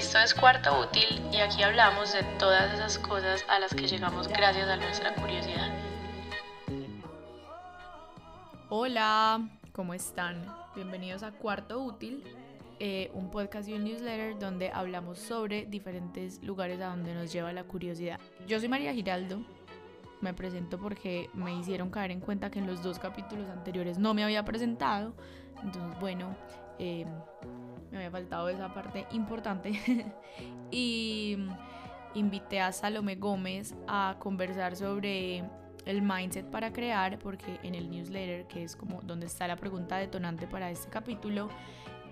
Esto es Cuarto Útil y aquí hablamos de todas esas cosas a las que llegamos gracias a nuestra curiosidad. Hola, ¿cómo están? Bienvenidos a Cuarto Útil, eh, un podcast y un newsletter donde hablamos sobre diferentes lugares a donde nos lleva la curiosidad. Yo soy María Giraldo, me presento porque me hicieron caer en cuenta que en los dos capítulos anteriores no me había presentado, entonces bueno, eh, me había faltado esa parte importante. y invité a Salome Gómez a conversar sobre el mindset para crear, porque en el newsletter, que es como donde está la pregunta detonante para este capítulo,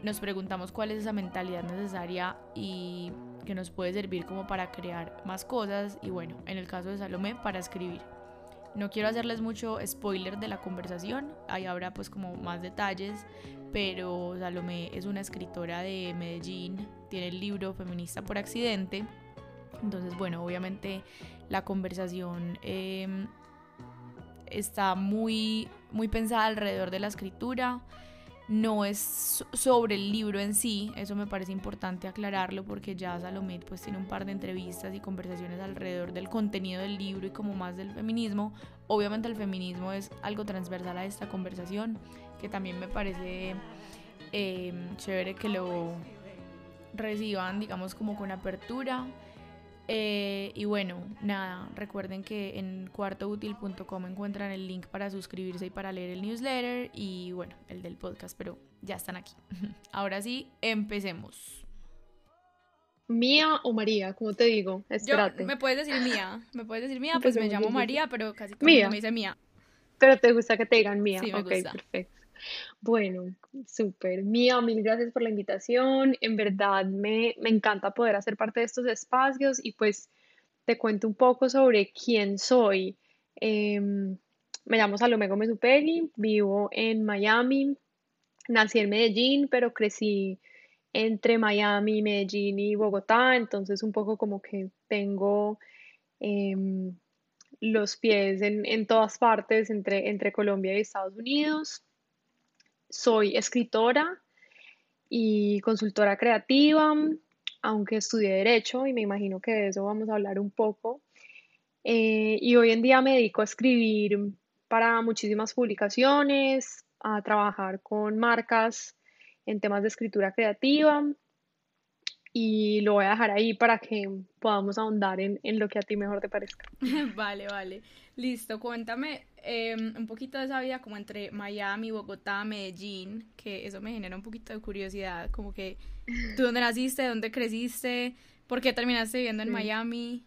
nos preguntamos cuál es esa mentalidad necesaria y que nos puede servir como para crear más cosas y bueno, en el caso de Salome, para escribir. No quiero hacerles mucho spoiler de la conversación, ahí habrá pues como más detalles, pero Salomé es una escritora de Medellín, tiene el libro Feminista por Accidente, entonces bueno, obviamente la conversación em, está muy, muy pensada alrededor de la escritura, no es sobre el libro en sí, eso me parece importante aclararlo porque ya Salomé pues tiene un par de entrevistas y conversaciones alrededor del contenido del libro y como más del feminismo. Obviamente el feminismo es algo transversal a esta conversación que también me parece eh, chévere que lo reciban digamos como con apertura. Eh, y bueno, nada, recuerden que en cuartoútil.com encuentran el link para suscribirse y para leer el newsletter y bueno, el del podcast, pero ya están aquí. Ahora sí, empecemos. Mía o María, como te digo, espérate. me puedes decir Mía, me puedes decir Mía, pues me llamo María, pero casi todo me dice Mía. Pero te gusta que te digan Mía, sí, ok, perfecto. Bueno, súper. Mía, mil gracias por la invitación. En verdad me, me encanta poder hacer parte de estos espacios y pues te cuento un poco sobre quién soy. Em, me llamo Salomé Gómez Upegui, vivo en Miami, nací en Medellín, pero crecí entre Miami, Medellín y Bogotá, entonces un poco como que tengo em, los pies en, en todas partes entre, entre Colombia y Estados Unidos soy escritora y consultora creativa, aunque estudié derecho y me imagino que de eso vamos a hablar un poco. Eh, y hoy en día me dedico a escribir para muchísimas publicaciones, a trabajar con marcas en temas de escritura creativa y lo voy a dejar ahí para que podamos ahondar en, en lo que a ti mejor te parezca. vale, vale. Listo, cuéntame em, un poquito de esa vida como entre Miami, Bogotá, Medellín, que eso me genera un poquito de curiosidad, como que tú dónde naciste, dónde creciste, por qué terminaste viviendo en Miami.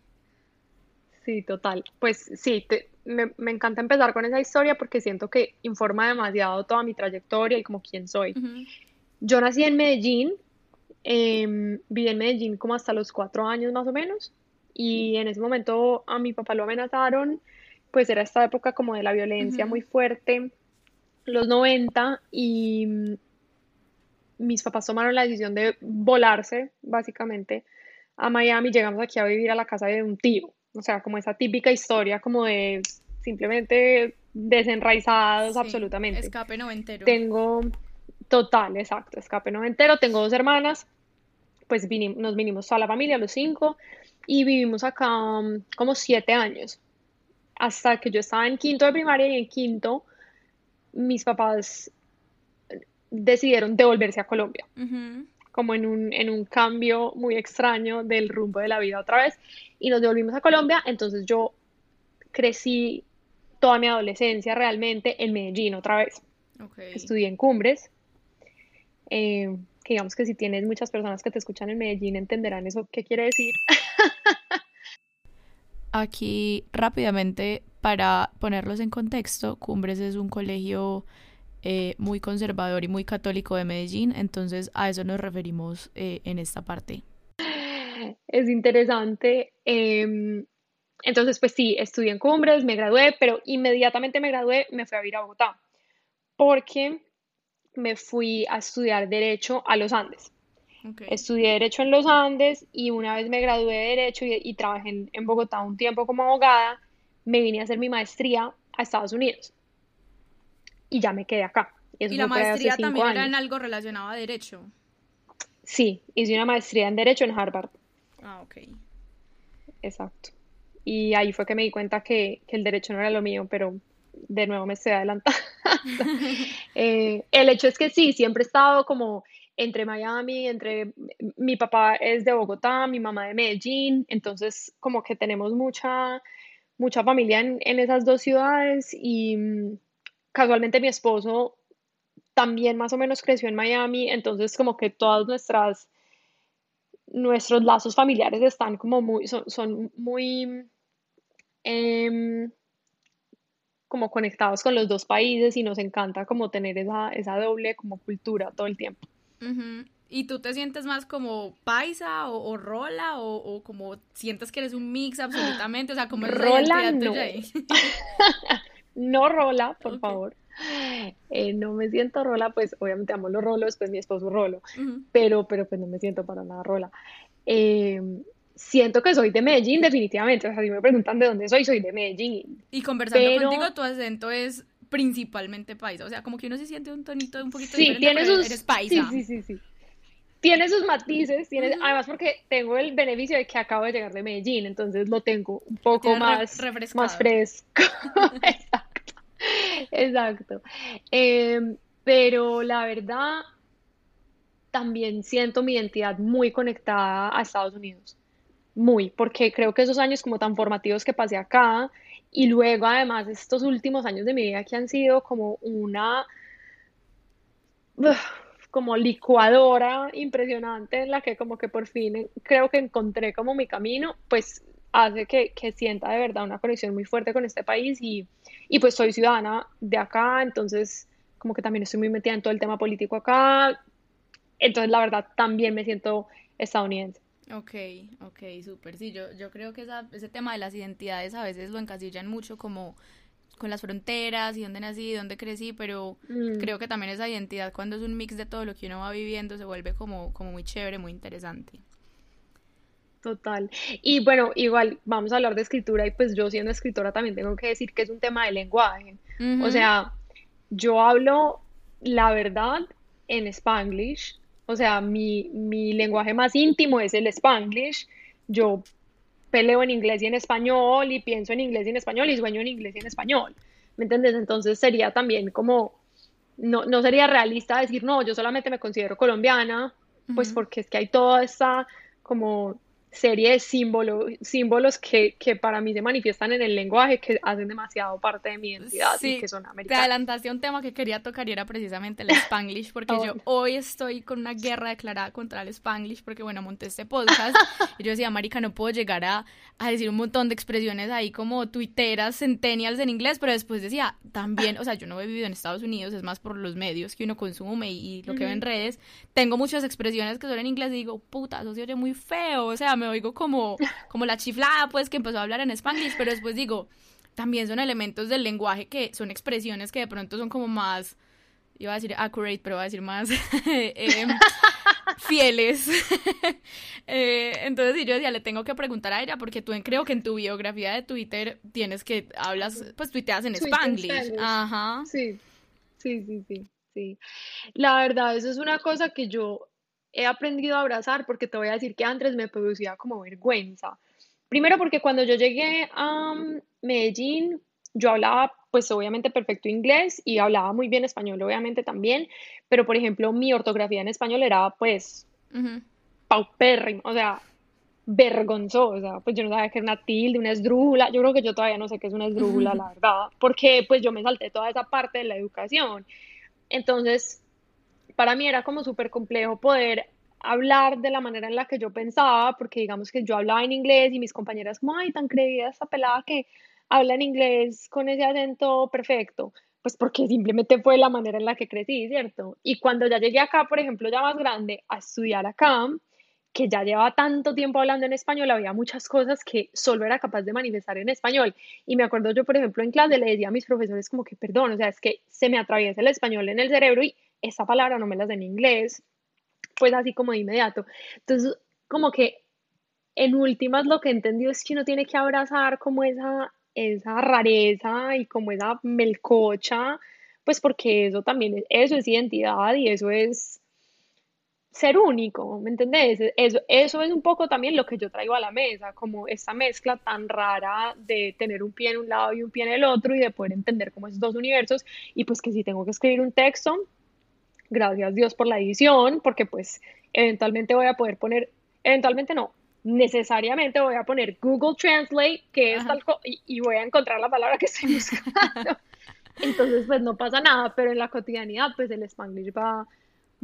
Sí, total. Pues sí, me, me, encanta empezar con esa historia porque siento que informa demasiado toda mi trayectoria y como quién soy. Yo nací en Medellín, eh, viví en Medellín como hasta los cuatro años más o menos y en ese momento a mi papá lo amenazaron pues era esta época como de la violencia muy fuerte, los 90, y mm, mis papás tomaron la decisión de volarse, básicamente, a Miami. Llegamos aquí a vivir a la casa de un tío, o sea, como esa típica historia como de simplemente desenraizados absolutamente. Escape noventero. Tengo, total, exacto, escape noventero. Tengo dos hermanas, pues nos vinimos toda la familia, los cinco, y vivimos acá mm, como siete años hasta que yo estaba en quinto de primaria y en quinto mis papás decidieron devolverse a Colombia, como en un, en un cambio muy extraño del rumbo de la vida otra vez, y nos devolvimos a Colombia, entonces yo crecí toda mi adolescencia realmente en Medellín otra vez. Estudié en Cumbres, eh, que digamos que si tienes muchas personas que te escuchan en Medellín entenderán eso qué quiere decir. Aquí rápidamente, para ponerlos en contexto, Cumbres es un colegio eh, muy conservador y muy católico de Medellín, entonces a eso nos referimos eh, en esta parte. Es interesante. Em, entonces, pues sí, estudié en Cumbres, me gradué, pero inmediatamente me gradué, me fui a vivir a Bogotá, porque me fui a estudiar Derecho a los Andes. Estudié Derecho en los Andes y una vez me gradué de Derecho y, trabajé en, Bogotá un tiempo como abogada, me vine a hacer mi maestría a Estados Unidos. Y ya me quedé acá. y la maestría también era en algo relacionado a Derecho. Sí, hice una maestría en Derecho en Harvard. Ah, ok. Exacto. Y ahí fue que me di cuenta que, que el derecho no era lo mío, pero de nuevo me estoy adelantando. Eh, el hecho es que sí, siempre he estado como entre Miami, entre mi papá es de Bogotá, mi mamá de Medellín, entonces como que tenemos mucha, mucha familia en, en esas dos ciudades y mm, casualmente mi esposo también más o menos creció en Miami, entonces como que todas nuestras nuestros lazos familiares están como muy, son, son muy em, como conectados con los dos países y nos encanta como tener esa, esa doble como cultura todo el tiempo. Ujú. ¿Y tú te sientes más como paisa o, o rola o, o como sientes que eres un mix absolutamente? O sea, como Rola no. No rola, por favor. Eh, no me siento rola, pues obviamente amo los rolos, pues mi esposo rolo, pero, pero pues no me siento para nada rola. Eh, siento que soy de Medellín, definitivamente. O sea, si me preguntan de dónde soy, soy de Medellín. Y conversando Pero- contigo, tu acento es principalmente paisa. O sea, como que uno se siente un tonito un poquito Sí, diferente, tiene pero sus. eres paisa. Sí, sí, sí, sí. Tiene sus matices, tiene, además porque tengo el beneficio de que acabo de llegar de Medellín, entonces lo tengo un poco re- más, más fresco. Exacto, exacto. Em, pero la verdad, también siento mi identidad muy conectada a Estados Unidos. Muy, porque creo que esos años como tan formativos que pasé acá y luego además estos últimos años de mi vida que han sido como una como licuadora impresionante en la que como que por fin creo que encontré como mi camino, pues hace que, que sienta de verdad una conexión muy fuerte con este país y, y pues soy ciudadana de acá, entonces como que también estoy muy metida en todo el tema político acá, entonces la verdad también me siento estadounidense. Ok, ok, súper. Sí, yo, yo creo que esa, ese tema de las identidades a veces lo encasillan mucho como con las fronteras y dónde nací, dónde crecí, pero Mm. creo que también esa identidad cuando es un mix de todo lo que uno va viviendo se vuelve como, como muy chévere, muy interesante. Total. Y bueno, igual vamos a hablar de escritura y pues yo siendo escritora también tengo que decir que es un tema de lenguaje. O sea, yo hablo la verdad en Spanglish. O sea, mi, mi lenguaje más íntimo es el Spanglish. Yo peleo en inglés y en español y pienso en inglés y en español y sueño en inglés y en español. ¿Me entiendes? Entonces sería también como, no, no sería realista decir, no, yo solamente me considero colombiana, pues porque es que hay toda esta como serie de símbolos, símbolos que, que para mí se manifiestan en el lenguaje que hacen demasiado parte de mi identidad y Sí, que son te americanos. adelantaste a un tema que quería tocar y era precisamente el Spanglish, porque Oh. yo hoy estoy con una guerra declarada contra el Spanglish, porque bueno, monté este podcast y yo decía, marica, no puedo llegar a, a decir un montón de expresiones ahí como tuiteras, centennials en inglés, pero después decía, también, o sea, yo no he vivido en Estados Unidos, es más por los medios que uno consume y, y lo que ve en redes, tengo muchas expresiones que son en inglés y digo, puta, eso se oye muy feo, o sea, me oigo como, como la chiflada, pues, que empezó a hablar en Spanglish, pero después digo, también son elementos del lenguaje que son expresiones que de pronto son como más, iba a decir accurate, pero iba a decir más em, fieles. Eh, entonces, yo decía, le tengo que preguntar a ella, porque tú en- creo que en tu biografía de Twitter tienes que hablas, pues tuiteas en Spanglish. Spanish. Ajá. Sí, sí, sí, sí, sí. La verdad, eso es una cosa que yo he aprendido a abrazar porque te voy a decir que antes me producía como vergüenza. Primero porque cuando yo llegué a mm, Medellín, yo hablaba pues obviamente perfecto inglés y hablaba muy bien español obviamente también, pero por ejemplo mi ortografía en español era pues Ujú. paupérrimo, o sea, vergonzosa, pues yo no sabía que era una tilde, una esdrújula, yo creo que yo todavía no sé qué es una esdrújula, la verdad, porque pues yo me salté toda esa parte de la educación. Entonces, para mí era como súper complejo poder hablar de la manera en la que yo pensaba, porque digamos que yo hablaba en inglés y mis compañeras como, ay, tan creída esta pelada que habla en inglés con ese acento perfecto, pues porque simplemente fue la manera en la que crecí, ¿cierto? Y cuando ya llegué acá, por ejemplo, ya más grande, a estudiar acá, que ya llevaba tanto tiempo hablando en español, había muchas cosas que solo era capaz de manifestar en español. Y me acuerdo yo, por ejemplo, en clase le decía a mis profesores como que, perdón, o sea, es que se me atraviesa el español en el cerebro y esa palabra no me la sé en inglés, pues así como de inmediato. Entonces, como que en últimas lo que he entendido es que uno tiene que abrazar como esa, esa rareza y como esa melcocha, pues porque eso también es, eso es identidad y eso es ser único, ¿me entendés? Eso, eso es un poco también lo que yo traigo a la mesa, como esta mezcla tan rara de tener un pie en un lado y un pie en el otro y de poder entender como esos dos universos y pues que si tengo que escribir un texto, gracias Dios por la edición, porque pues eventualmente voy a poder poner, eventualmente no, necesariamente voy a poner Google Translate, que es tal y, y voy a encontrar la palabra que estoy buscando. Entonces, pues no pasa nada, pero en la cotidianidad, pues el Spanglish va,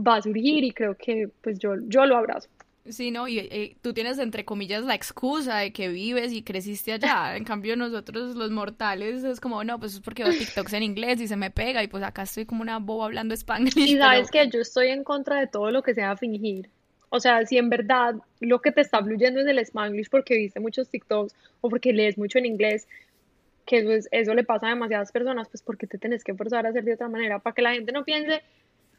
va a surgir y creo que pues yo, yo lo abrazo. Sí, ¿no? Y eh, tú tienes entre comillas la excusa de que vives y creciste allá. En cambio nosotros los mortales es como, no, pues es porque veo TikToks en inglés y se me pega y pues acá estoy como una boba hablando spanglish. Y sabes que yo estoy en contra de todo lo que sea fingir. O sea, si en verdad lo que te está fluyendo es el spanglish porque viste muchos TikToks o porque lees mucho en inglés, que eso, eso le pasa a demasiadas personas, pues porque te tenés que forzar a hacer de otra manera para que la gente no piense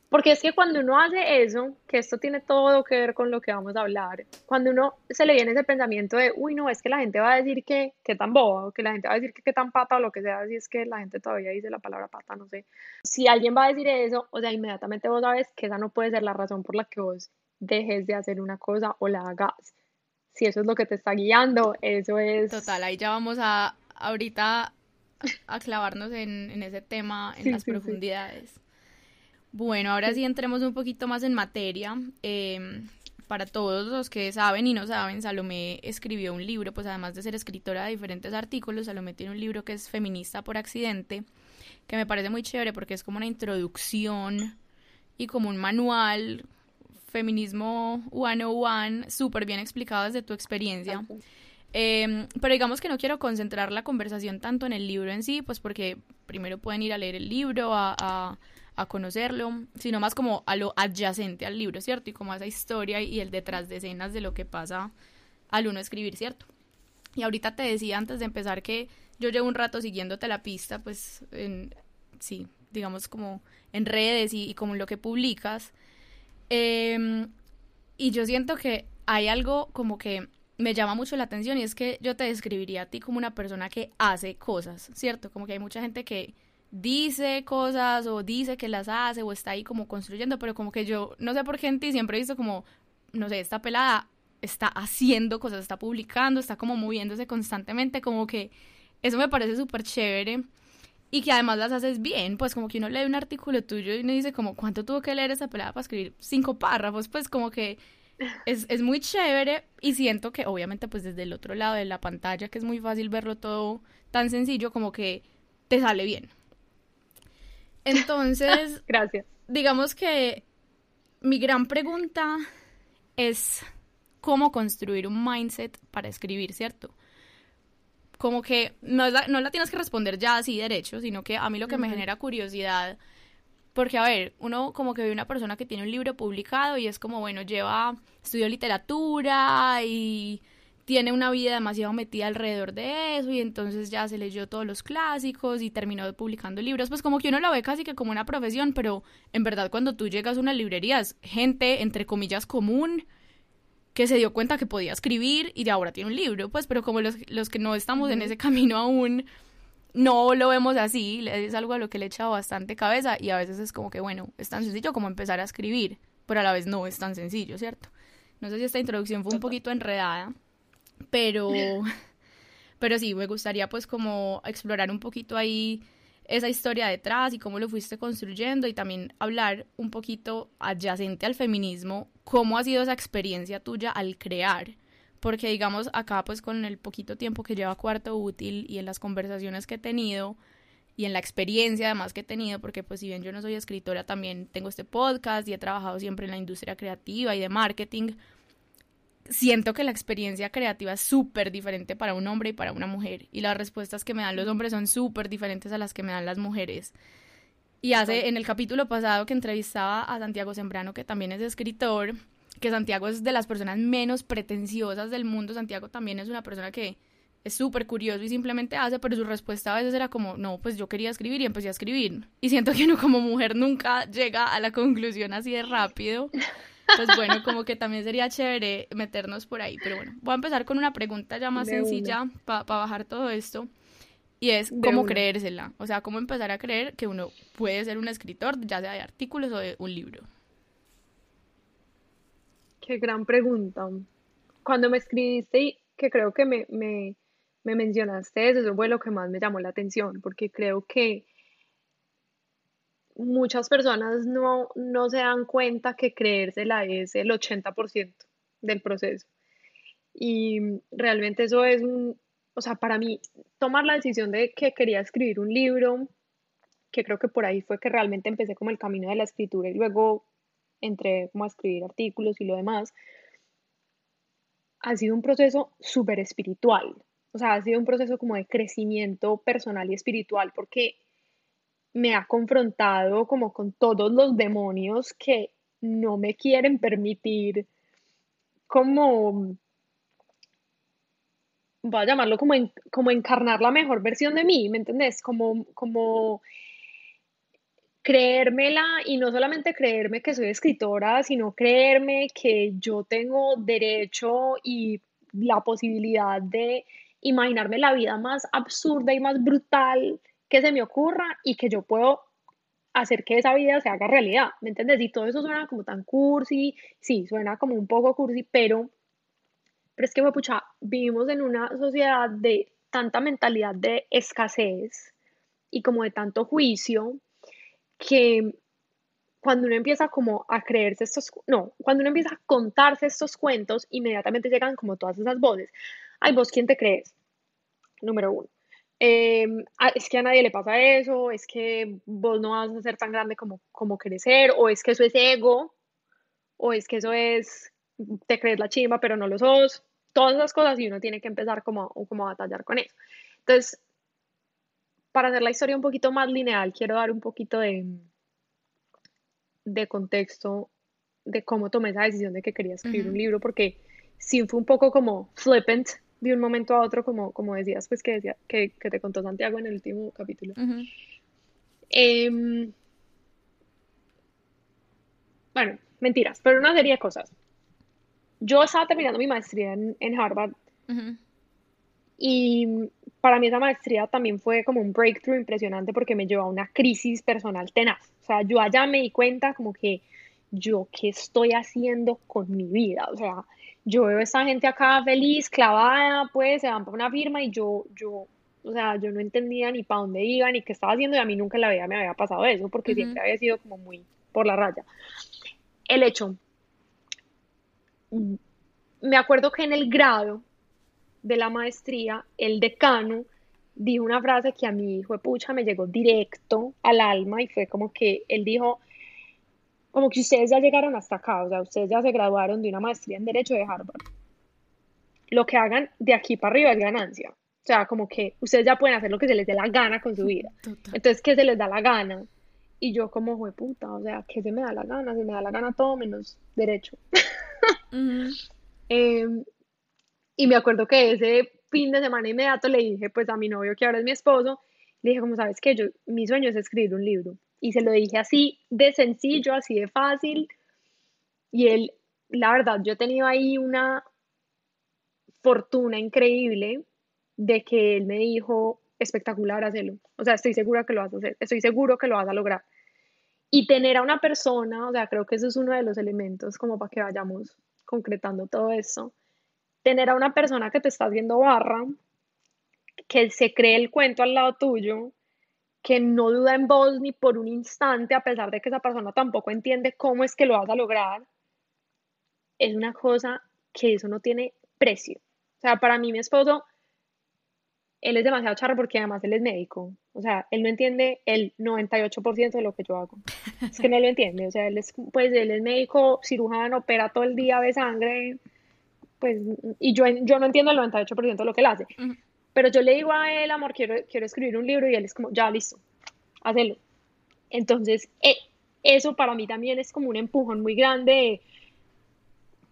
porque es que cuando uno hace eso, que esto tiene todo que ver con lo que vamos a hablar, cuando uno se le viene ese pensamiento de, uy, no, es que la gente va a decir que, que tan boba, o que la gente va a decir que qué tan pata o lo que sea, si es que la gente todavía dice la palabra pata, no sé. Si alguien va a decir eso, o sea, inmediatamente vos sabes que esa no puede ser la razón por la que vos dejes de hacer una cosa o la hagas. Si eso es lo que te está guiando, eso es... Total, ahí ya vamos a ahorita a clavarnos en, en ese tema, en las profundidades. Bueno, ahora sí entremos un poquito más en materia. Em, para todos los que saben y no saben, Salomé escribió un libro, pues además de ser escritora de diferentes artículos, Salomé tiene un libro que es Feminista por Accidente, que me parece muy chévere porque es como una introducción y como un manual, feminismo 101, súper bien explicado desde tu experiencia. Em, pero digamos que no quiero concentrar la conversación tanto en el libro en sí, pues porque primero pueden ir a leer el libro, a a conocerlo, sino más como a lo adyacente al libro, ¿cierto? Y como a esa historia y el detrás de escenas de lo que pasa al uno escribir, ¿cierto? Y ahorita te decía antes de empezar que yo llevo un rato siguiéndote la pista, pues, en, sí, digamos como en redes y, como en lo que publicas. Em, y yo siento que hay algo como que me llama mucho la atención y es que yo te describiría a ti como una persona que hace cosas, ¿cierto? Como que hay mucha gente que dice cosas o dice que las hace o está ahí como construyendo, pero como que yo no sé por qué en ti siempre he visto como, no sé, esta pelada está haciendo cosas, está publicando, está como moviéndose constantemente, como que eso me parece súper chévere y que además las haces bien, pues como que uno lee un artículo tuyo y uno dice como, ¿cuánto tuvo que leer esa pelada para escribir cinco párrafos? Pues como que es, es muy chévere y siento que obviamente pues desde el otro lado de la pantalla, que es muy fácil verlo todo tan sencillo, como que te sale bien. Entonces, gracias. Digamos que mi gran pregunta es cómo construir un mindset para escribir, ¿cierto? Como que no, la, no la tienes que responder ya así derecho, sino que a mí lo que me genera curiosidad, porque a ver, uno como que ve una persona que tiene un libro publicado y es como, bueno, lleva, estudió literatura y tiene una vida demasiado metida alrededor de eso y entonces ya se leyó todos los clásicos y terminó publicando libros, pues como que uno lo ve casi que como una profesión, pero en verdad cuando tú llegas a una librería es gente, entre comillas, común que se dio cuenta que podía escribir y de ahora tiene un libro, pues pero como los, los que no estamos en ese camino aún no lo vemos así, es algo a lo que le he echado bastante cabeza y a veces es como que bueno, es tan sencillo como empezar a escribir, pero a la vez no es tan sencillo, ¿cierto? No sé si esta introducción fue un poquito enredada. Pero, pero sí, me gustaría pues como explorar un poquito ahí esa historia detrás y cómo lo fuiste construyendo y también hablar un poquito adyacente al feminismo, cómo ha sido esa experiencia tuya al crear. Porque digamos acá pues con el poquito tiempo que lleva cuarto útil y en las conversaciones que he tenido y en la experiencia además que he tenido, porque pues si bien yo no soy escritora también tengo este podcast y he trabajado siempre en la industria creativa y de marketing, siento que la experiencia creativa es súper diferente para un hombre y para una mujer. Y las respuestas que me dan los hombres son súper diferentes a las que me dan las mujeres. Y hace, en el capítulo pasado que entrevistaba a Santiago Sembrano, que también es escritor, que Santiago es de las personas menos pretenciosas del mundo. Santiago también es una persona que es súper curioso y simplemente hace, pero su respuesta a veces era como, no, pues yo quería escribir y empecé a escribir. Y siento que uno como mujer nunca llega a la conclusión así de rápido pues bueno, como que también sería chévere meternos por ahí. Pero bueno, voy a empezar con una pregunta ya más sencilla para bajar todo esto. Y es cómo creérsela. O sea, cómo empezar a creer que uno puede ser un escritor, ya sea de artículos o de un libro. qué gran pregunta. Cuando me escribiste, que creo que me, me, me mencionaste eso, eso fue lo que más me llamó la atención, porque creo que muchas personas no, no se dan cuenta que creérsela es el 80% del proceso. Y realmente eso es un, o sea, para mí, tomar la decisión de que quería escribir un libro, que creo que por ahí fue que realmente empecé como el camino de la escritura y luego entré como a escribir artículos y lo demás, ha sido un proceso súper espiritual. O sea, ha sido un proceso como de crecimiento personal y espiritual porque me ha confrontado como con todos los demonios que no me quieren permitir como, voy a llamarlo como, como encarnar la mejor versión de mí, ¿me entendés? Como, como creérmela y no solamente creerme que soy escritora, sino creerme que yo tengo derecho y la posibilidad de imaginarme la vida más absurda y más brutal que se me ocurra y que yo puedo hacer que esa vida se haga realidad, ¿me entiendes? Y todo eso suena como tan cursi, sí, suena como un poco cursi, pero, pero es que, pucha, vivimos en una sociedad de tanta mentalidad de escasez y como de tanto juicio que cuando uno empieza como a creerse estos, no, cuando uno empieza a contarse estos cuentos, inmediatamente llegan como todas esas voces. Ay, vos, ¿quién te crees? Número uno. Em, es que a nadie le pasa eso, es que vos no vas a ser tan grande como, como crecer, o es que eso es ego, o es que eso es, te crees la chimba, pero no lo sos, todas esas cosas y uno tiene que empezar como, como a batallar con eso. Entonces, para hacer la historia un poquito más lineal, quiero dar un poquito de, de contexto de cómo tomé esa decisión de que quería escribir un libro, porque sí fue un poco como flippant de un momento a otro, como, como decías, pues que, decía, que, que te contó Santiago en el último capítulo. Em, bueno, mentiras, pero una serie de cosas. Yo estaba terminando mi maestría en, en Harvard y para mí esa maestría también fue como un breakthrough impresionante porque me llevó a una crisis personal tenaz. O sea, yo allá me di cuenta como que yo qué estoy haciendo con mi vida. O sea, yo veo a esta gente acá feliz, clavada, pues se van para una firma y yo, yo, o sea, yo no entendía ni para dónde iba ni qué estaba haciendo y a mí nunca en la vida me había pasado eso porque siempre había sido como muy por la raya. El hecho, me acuerdo que en el grado de la maestría, el decano dijo una frase que a mi hijo de pucha me llegó directo al alma y fue como que él dijo, como que ustedes ya llegaron hasta acá, o sea, ustedes ya se graduaron de una maestría en Derecho de Harvard. Lo que hagan de aquí para arriba es ganancia. O sea, como que ustedes ya pueden hacer lo que se les dé la gana con su vida. Entonces, ¿qué se les da la gana? Y yo como, fue puta, o sea, ¿qué se me da la gana? Se me da la gana todo menos derecho. Em, y me acuerdo que ese fin de semana inmediato le dije, pues a mi novio, que ahora es mi esposo, le dije, como sabes que yo, mi sueño es escribir un libro. Y se lo dije así de sencillo, así de fácil. Y él, la verdad, yo he tenido ahí una fortuna increíble de que él me dijo, espectacular, hacerlo. O sea, estoy segura que lo vas a hacer, estoy seguro que lo vas a lograr. Y tener a una persona, o sea, creo que eso es uno de los elementos como para que vayamos concretando todo esto. Tener a una persona que te está haciendo barra, que se cree el cuento al lado tuyo, que no duda en vos ni por un instante, a pesar de que esa persona tampoco entiende cómo es que lo vas a lograr, es una cosa que eso no tiene precio. O sea, para mí mi esposo, él es demasiado charro porque además él es médico. O sea, él no entiende el 98% de lo que yo hago. Es que no lo entiende. O sea, él es, pues, él es médico, cirujano, opera todo el día, ve sangre. Pues, y yo, yo no entiendo el 98% de lo que él hace. Pero yo le digo a él, amor, quiero, quiero escribir un libro y él es como, ya, listo, hazlo. Entonces, eh, eso para mí también es como un empujón muy grande,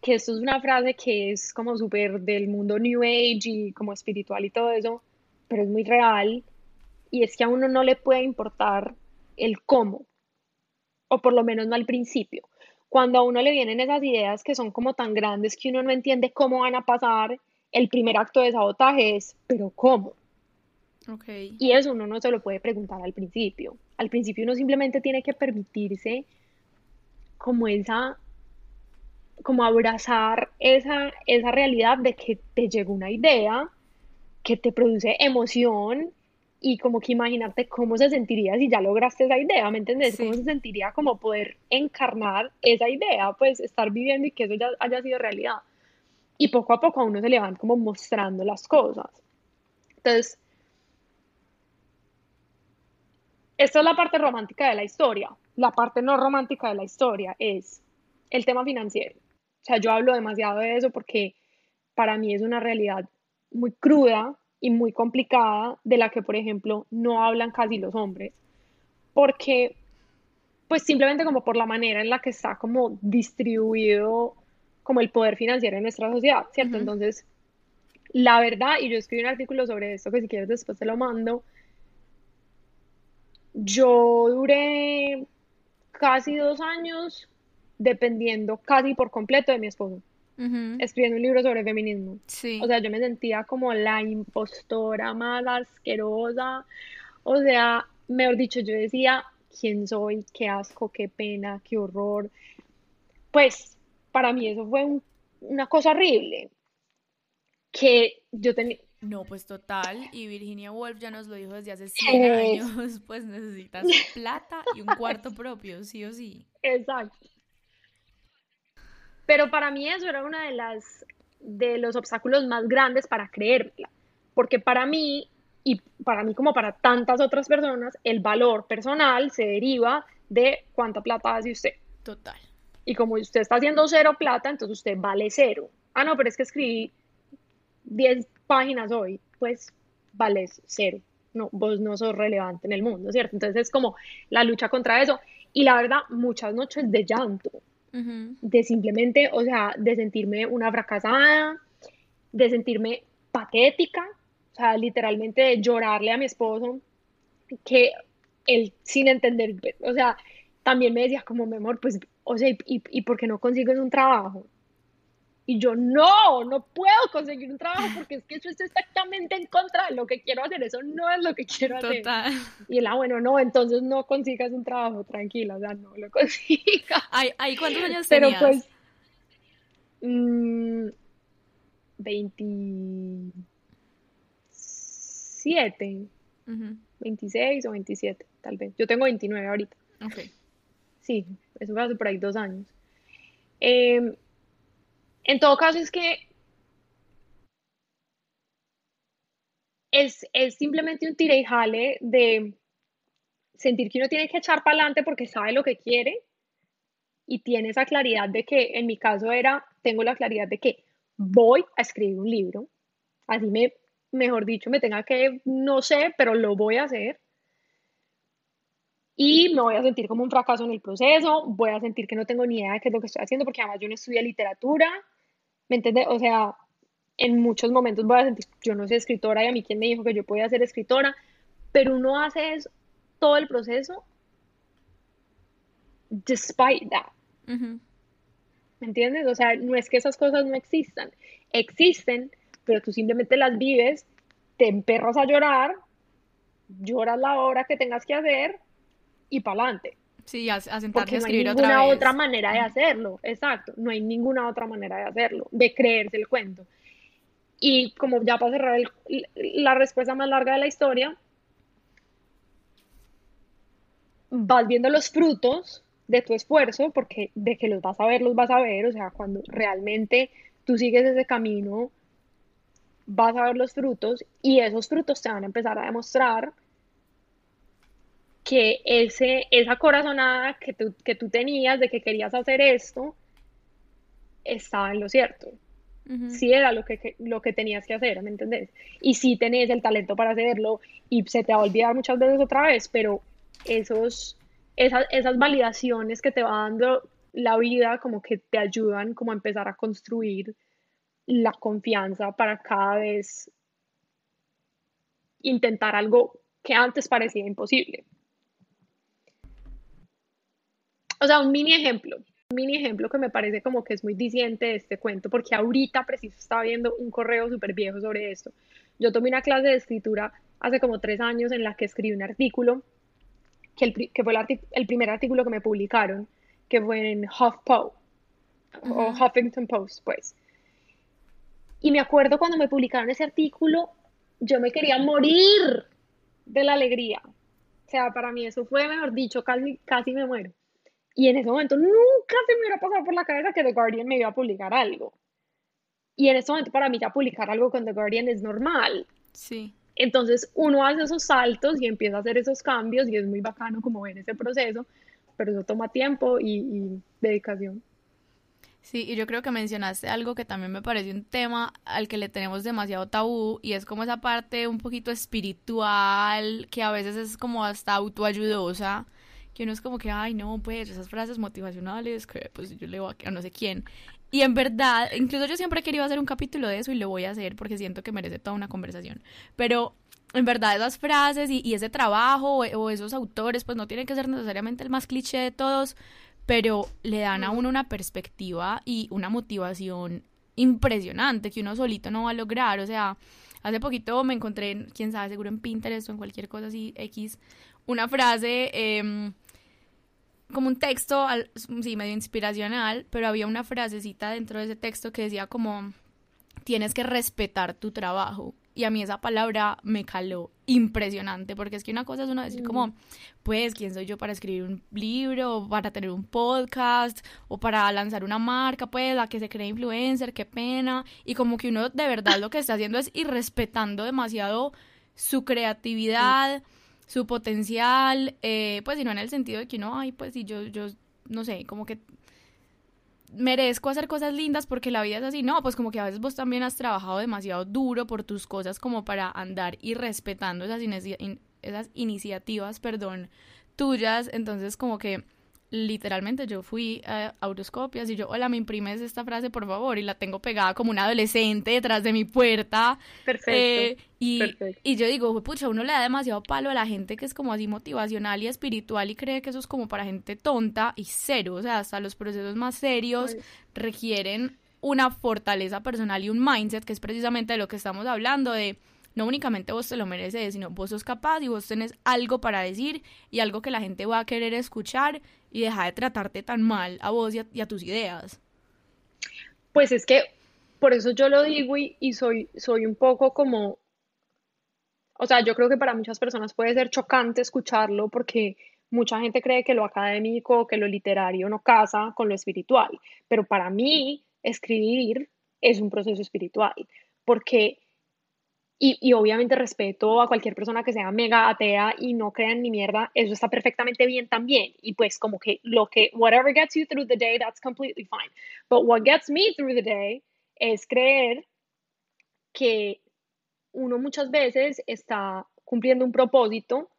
que esto es una frase que es como súper del mundo New Age y como espiritual y todo eso, pero es muy real. Y es que a uno no le puede importar el cómo, o por lo menos no al principio. Cuando a uno le vienen esas ideas que son como tan grandes que uno no entiende cómo van a pasar, el primer acto de sabotaje es, pero ¿cómo? Okay. Y eso uno no se lo puede preguntar al principio. Al principio uno simplemente tiene que permitirse como esa, como abrazar esa, esa realidad de que te llegó una idea, que te produce emoción y como que imaginarte cómo se sentiría si ya lograste esa idea, ¿me entiendes? ¿Cómo se sentiría como poder encarnar esa idea, pues estar viviendo y que eso ya haya sido realidad? Y poco a poco a uno se le van como mostrando las cosas. Entonces, esta es la parte romántica de la historia. La parte no romántica de la historia es el tema financiero. O sea, yo hablo demasiado de eso porque para mí es una realidad muy cruda y muy complicada de la que, por ejemplo, no hablan casi los hombres. Porque, pues simplemente como por la manera en la que está como distribuido como el poder financiero en nuestra sociedad, ¿cierto? Entonces, la verdad, y yo escribí un artículo sobre esto que si quieres después te lo mando, yo duré casi dos años dependiendo casi por completo de mi esposo, escribiendo un libro sobre feminismo. O sea, yo me sentía como la impostora más asquerosa. O sea, mejor dicho, yo decía, ¿quién soy? Qué asco, qué pena, qué horror. Pues para mí eso fue una cosa horrible. Que yo tenía, no, pues total, y Virginia Woolf ya nos lo dijo desde hace 100 años, pues necesitas plata y un cuarto propio, sí o sí. Exacto. Pero para mí eso era una de las de los obstáculos más grandes para creerla, porque para mí y para mí como para tantas otras personas, el valor personal se deriva de cuánta plata hace usted. Total. Y como usted está haciendo cero plata, entonces usted vale cero. Ah, no, pero es que escribí 10 páginas hoy, pues vales cero. No, vos no sos relevante en el mundo, ¿cierto? Entonces es como la lucha contra eso. Y la verdad, muchas noches de llanto, de simplemente, o sea, de sentirme una fracasada, de sentirme patética, o sea, literalmente de llorarle a mi esposo, que él sin entender, o sea, también me decía como, mi amor, pues, o sea, ¿y, y por qué no consigues un trabajo? Y yo, no, no puedo conseguir un trabajo porque es que eso es exactamente en contra de lo que quiero hacer, eso no es lo que quiero hacer. Y él, ah, bueno, no, entonces no consigas un trabajo, tranquila, o sea, no lo consigas. ¿Ay, ay cuántos años Pero tenías? pues, mmm, 27, 26 o 27, tal vez. Yo tengo 29 ahorita. Ok. Sí, eso fue hace por ahí dos años. Eh, en todo caso es que es, simplemente un tira y jale de sentir que uno tiene que echar para adelante porque sabe lo que quiere y tiene esa claridad de que, en mi caso era, tengo la claridad de que voy a escribir un libro, así me, mejor dicho, me tenga que, no sé, pero lo voy a hacer y me voy a sentir como un fracaso en el proceso, voy a sentir que no tengo ni idea de qué es lo que estoy haciendo porque además yo no estudié literatura, ¿Me entiendes? O sea, en muchos momentos voy a sentir, yo no soy escritora y a mí quien me dijo que yo podía ser escritora, pero uno hace eso, todo el proceso despite that. ¿Me entiendes? O sea, no es que esas cosas no existan, existen, pero tú simplemente las vives, te emperras a llorar, lloras la hora que tengas que hacer y para adelante. Sí, a, a sentarte a escribir no hay ninguna otra manera de hacerlo, exacto, no hay ninguna otra manera de hacerlo, de creerse el cuento. Y como ya para cerrar la respuesta más larga de la historia, vas viendo los frutos de tu esfuerzo, porque de que los vas a ver, los vas a ver, o sea, cuando realmente tú sigues ese camino, vas a ver los frutos y esos frutos te van a empezar a demostrar que ese, esa corazonada que tú, que tú tenías de que querías hacer esto estaba en lo cierto. Sí era lo que, lo que tenías que hacer, ¿me entendés? Y sí tenés el talento para hacerlo y se te va a olvidar muchas veces otra vez, pero esos, esas, esas validaciones que te va dando la vida como que te ayudan como a empezar a construir la confianza para cada vez intentar algo que antes parecía imposible. O sea, un mini ejemplo, un mini ejemplo que me parece como que es muy diciente de este cuento, porque ahorita preciso estaba viendo un correo súper viejo sobre esto. Yo tomé una clase de escritura hace como tres años en la que escribí un artículo, que, el, que fue el, el, primer artículo que me publicaron, que fue en HuffPo. o Huffington Post, pues. Y me acuerdo cuando me publicaron ese artículo, yo me quería morir de la alegría. O sea, para mí eso fue, mejor dicho, casi, casi me muero. Y en ese momento nunca se me hubiera pasado por la cabeza que The Guardian me iba a publicar algo. Y en ese momento para mí ya publicar algo con The Guardian es normal. Sí. Entonces uno hace esos saltos y empieza a hacer esos cambios y es muy bacano como ver ese proceso, pero eso toma tiempo y, y dedicación. Sí, y yo creo que mencionaste algo que también me parece un tema al que le tenemos demasiado tabú y es como esa parte un poquito espiritual que a veces es como hasta autoayudosa, que uno es como que, ay, no, pues esas frases motivacionales que pues yo le voy a, a no sé quién. Y en verdad, incluso yo siempre he querido hacer un capítulo de eso y lo voy a hacer porque siento que merece toda una conversación. Pero en verdad esas frases y, y ese trabajo o, o esos autores pues no tienen que ser necesariamente el más cliché de todos, pero le dan a uno una perspectiva y una motivación impresionante que uno solito no va a lograr. O sea, hace poquito me encontré, quién sabe, seguro en Pinterest o en cualquier cosa así, X, una frase, eh, como un texto, sí, medio inspiracional, pero había una frasecita dentro de ese texto que decía como, tienes que respetar tu trabajo. Y a mí esa palabra me caló impresionante, porque es que una cosa es uno decir como, pues, ¿quién soy yo para escribir un libro, o para tener un podcast, o para lanzar una marca, pues, la que se cree influencer, qué pena. Y como que uno de verdad lo que está haciendo es ir respetando demasiado su creatividad, su potencial, eh, pues, y no en el sentido de que uno, ay, pues, si yo, yo, no sé, como que merezco hacer cosas lindas porque la vida es así. No, pues como que a veces vos también has trabajado demasiado duro por tus cosas como para andar y respetando esas, esas iniciativas, perdón, tuyas. Entonces como que literalmente yo fui a Autoscopias y yo, hola, me imprimes esta frase, por favor, y la tengo pegada como una adolescente detrás de mi puerta. Perfecto. Eh, y, y yo digo, pucha, uno le da demasiado palo a la gente que es como así motivacional y espiritual y cree que eso es como para gente tonta y cero, o sea, hasta los procesos más serios requieren una fortaleza personal y un mindset, que es precisamente de lo que estamos hablando, de no únicamente vos te lo mereces, sino vos sos capaz y vos tenés algo para decir y algo que la gente va a querer escuchar y deja de tratarte tan mal a vos y a, tus ideas. Pues es que por eso yo lo digo y, soy, soy un poco como, o sea, yo creo que para muchas personas puede ser chocante escucharlo porque mucha gente cree que lo académico, que lo literario no casa con lo espiritual, pero para mí escribir es un proceso espiritual, porque y, y, obviamente respeto a cualquier persona que sea mega atea y no crea en ni mierda, eso está perfectamente bien también. Y pues como que lo que, whatever gets you through the day, that's completely fine. But what gets me through the day es creer que uno muchas veces está cumpliendo un propósito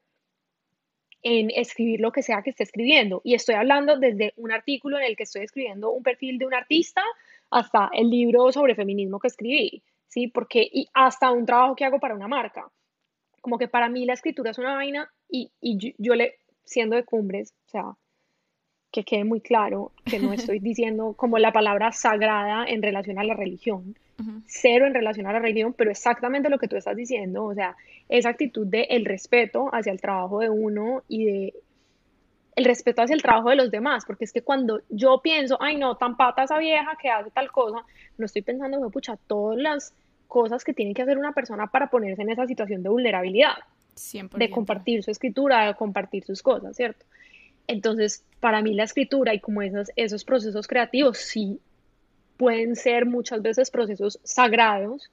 en escribir lo que sea que esté escribiendo. Y estoy hablando desde un artículo en el que estoy escribiendo un perfil de un artista hasta el libro sobre feminismo que escribí. ¿Sí? Porque, y hasta un trabajo que hago para una marca. Como que para mí la escritura es una vaina y, y yo, le, siendo de cumbres, o sea, que quede muy claro que no estoy diciendo como la palabra sagrada en relación a la religión, cero en relación a la religión, pero exactamente lo que tú estás diciendo, o sea, esa actitud de el respeto hacia el trabajo de uno y de el respeto hacia el trabajo de los demás, porque es que cuando yo pienso, ay no, tan pata esa vieja que hace tal cosa, no estoy pensando, que pucha, todas las cosas que tiene que hacer una persona para ponerse en esa situación de vulnerabilidad, de compartir su escritura, de compartir sus cosas, ¿cierto? Entonces, para mí la escritura y como esos, esos procesos creativos sí pueden ser muchas veces procesos sagrados